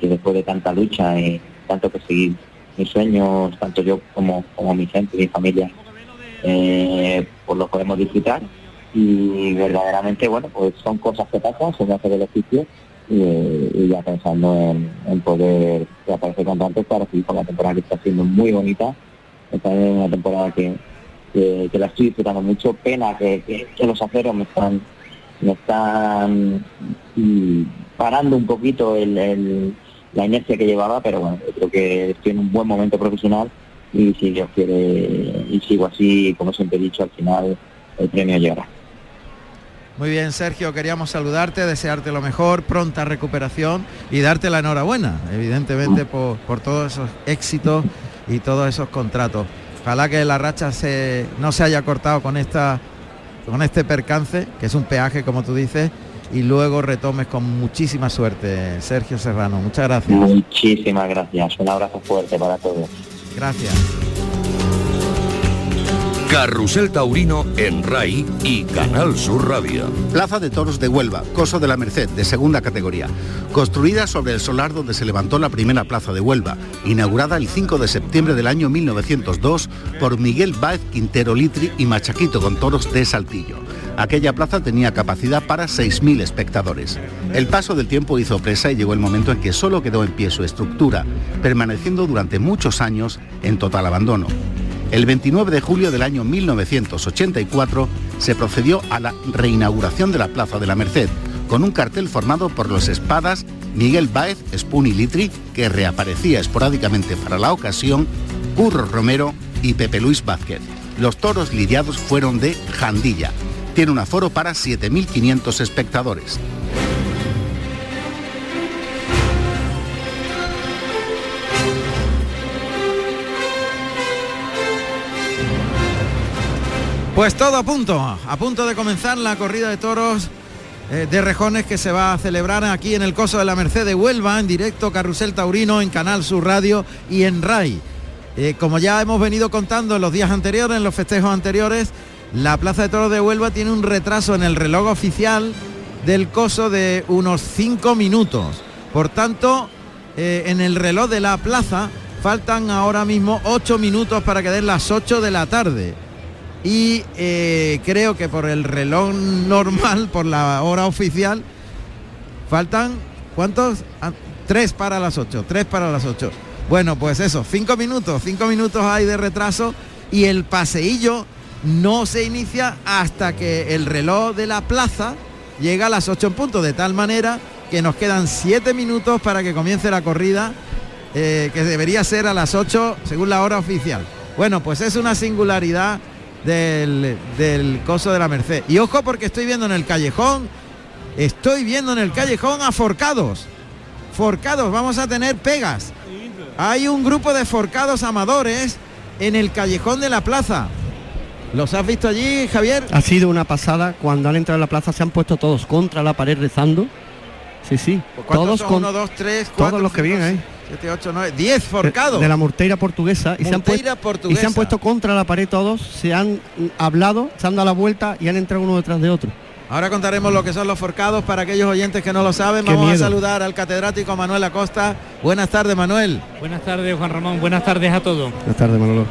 que después de tanta lucha y tanto perseguir mis sueños, tanto yo como, como mi gente, mi familia, eh, pues lo podemos disfrutar y verdaderamente, bueno, pues son cosas que pasan, se me hace el oficio y, y ya pensando en, en poder aparecer con tantos para seguir con la temporada que está siendo muy bonita, está en una temporada que, que, la estoy disfrutando mucho, pena que, que- los aceros me están me están mm, parando un poquito el, el- la inercia que llevaba, pero bueno, creo que estoy en un buen momento profesional y si Dios quiere y sigo así, como siempre he dicho, al final el premio llegará. Muy bien, Sergio, queríamos saludarte, desearte lo mejor, pronta recuperación y darte la enhorabuena, evidentemente, por, por todos esos éxitos y todos esos contratos. Ojalá que la racha se, no se haya cortado con, esta, con este percance, que es un peaje, como tú dices, y luego retomes con muchísima suerte, Sergio Serrano. Muchas gracias. Muchísimas gracias, un abrazo fuerte para todos. Gracias. Carrusel Taurino en RAI y Canal Sur Radio. Plaza de Toros de Huelva, Coso de la Merced, de segunda categoría. Construida sobre el solar donde se levantó la primera plaza de Huelva, inaugurada el 5 de septiembre del año 1902 por Miguel Báez Quintero Litri y Machaquito con toros de Saltillo. Aquella plaza tenía capacidad para 6.000 espectadores. El paso del tiempo hizo presa y llegó el momento en que solo quedó en pie su estructura, permaneciendo durante muchos años en total abandono. El 29 de julio del año 1984 se procedió a la reinauguración de la Plaza de la Merced, con un cartel formado por los espadas Miguel Báez, Spun y Litri, que reaparecía esporádicamente para la ocasión, Curro Romero y Pepe Luis Vázquez. Los toros lidiados fueron de Jandilla. Tiene un aforo para 7.500 espectadores. Pues todo a punto, a punto de comenzar la corrida de toros eh, de rejones que se va a celebrar aquí en el Coso de la Merced de Huelva, en directo Carrusel Taurino, en Canal Sur Radio y en RAI. Eh, como ya hemos venido contando en los días anteriores, en los festejos anteriores, la Plaza de Toros de Huelva tiene un retraso en el reloj oficial del coso de unos 5 minutos. Por tanto, eh, en el reloj de la plaza faltan ahora mismo 8 minutos para que den las 8 de la tarde. Y eh, creo que por el reloj normal, por la hora oficial, faltan ¿cuántos? Ah, Tres para las 8, tres para las 8. Bueno, pues eso, cinco minutos, cinco minutos hay de retraso y el paseillo no se inicia hasta que el reloj de la plaza llega a las 8 en punto, de tal manera que nos quedan siete minutos para que comience la corrida, eh, que debería ser a las 8 según la hora oficial. Bueno, pues es una singularidad del, del coso de la Merced. Y ojo porque estoy viendo en el callejón, estoy viendo en el callejón a forcados. Forcados, vamos a tener pegas. Hay un grupo de forcados amadores en el callejón de la plaza. ¿Los has visto allí, Javier? Ha sido una pasada. Cuando han entrado a la plaza se han puesto todos contra la pared rezando. Sí, sí. Pues ¿Cuántos Todos son? con Uno, dos, tres, cuatro, todos los que vienen ahí. Siete, ocho, nueve, diez forcados. De la morteira portuguesa. Y se, han puesto, y portuguesa. se han puesto contra la pared todos. Se han hablado, se han dado la vuelta y han entrado uno detrás de otro. Ahora contaremos lo que son los forcados para aquellos oyentes que no lo saben. Qué Vamos a saludar al catedrático Manuel Acosta. Buenas tardes, Manuel. Buenas tardes, Juan Ramón. Buenas tardes a todos. Buenas tardes, Manolo.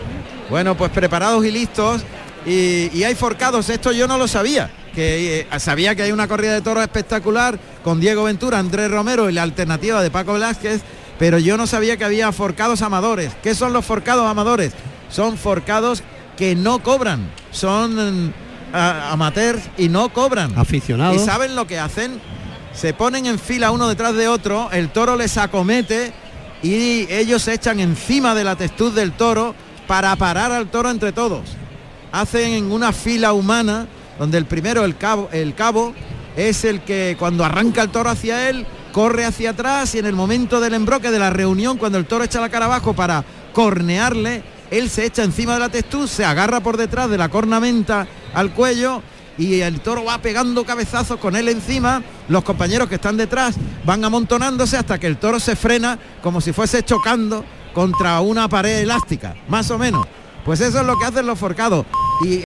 Bueno, pues preparados y listos. Y, y hay forcados, esto yo no lo sabía. Que eh, sabía que hay una corrida de toros espectacular con Diego Ventura, Andrés Romero y la alternativa de Paco Velázquez, pero yo no sabía que había forcados amadores. ¿Qué son los forcados amadores? Son forcados que no cobran, son mm, a- amateurs y no cobran. Aficionados. ¿Y saben lo que hacen? Se ponen en fila uno detrás de otro, el toro les acomete y ellos se echan encima de la testuz del toro para parar al toro entre todos. Hacen una fila humana donde el primero, el cabo, el cabo, es el que cuando arranca el toro hacia él, corre hacia atrás y en el momento del embroque de la reunión, cuando el toro echa la cara abajo para cornearle, él se echa encima de la testuz, se agarra por detrás de la cornamenta al cuello y el toro va pegando cabezazos con él encima, los compañeros que están detrás van amontonándose hasta que el toro se frena como si fuese chocando contra una pared elástica, más o menos. Pues eso es lo que hacen los forcados. Y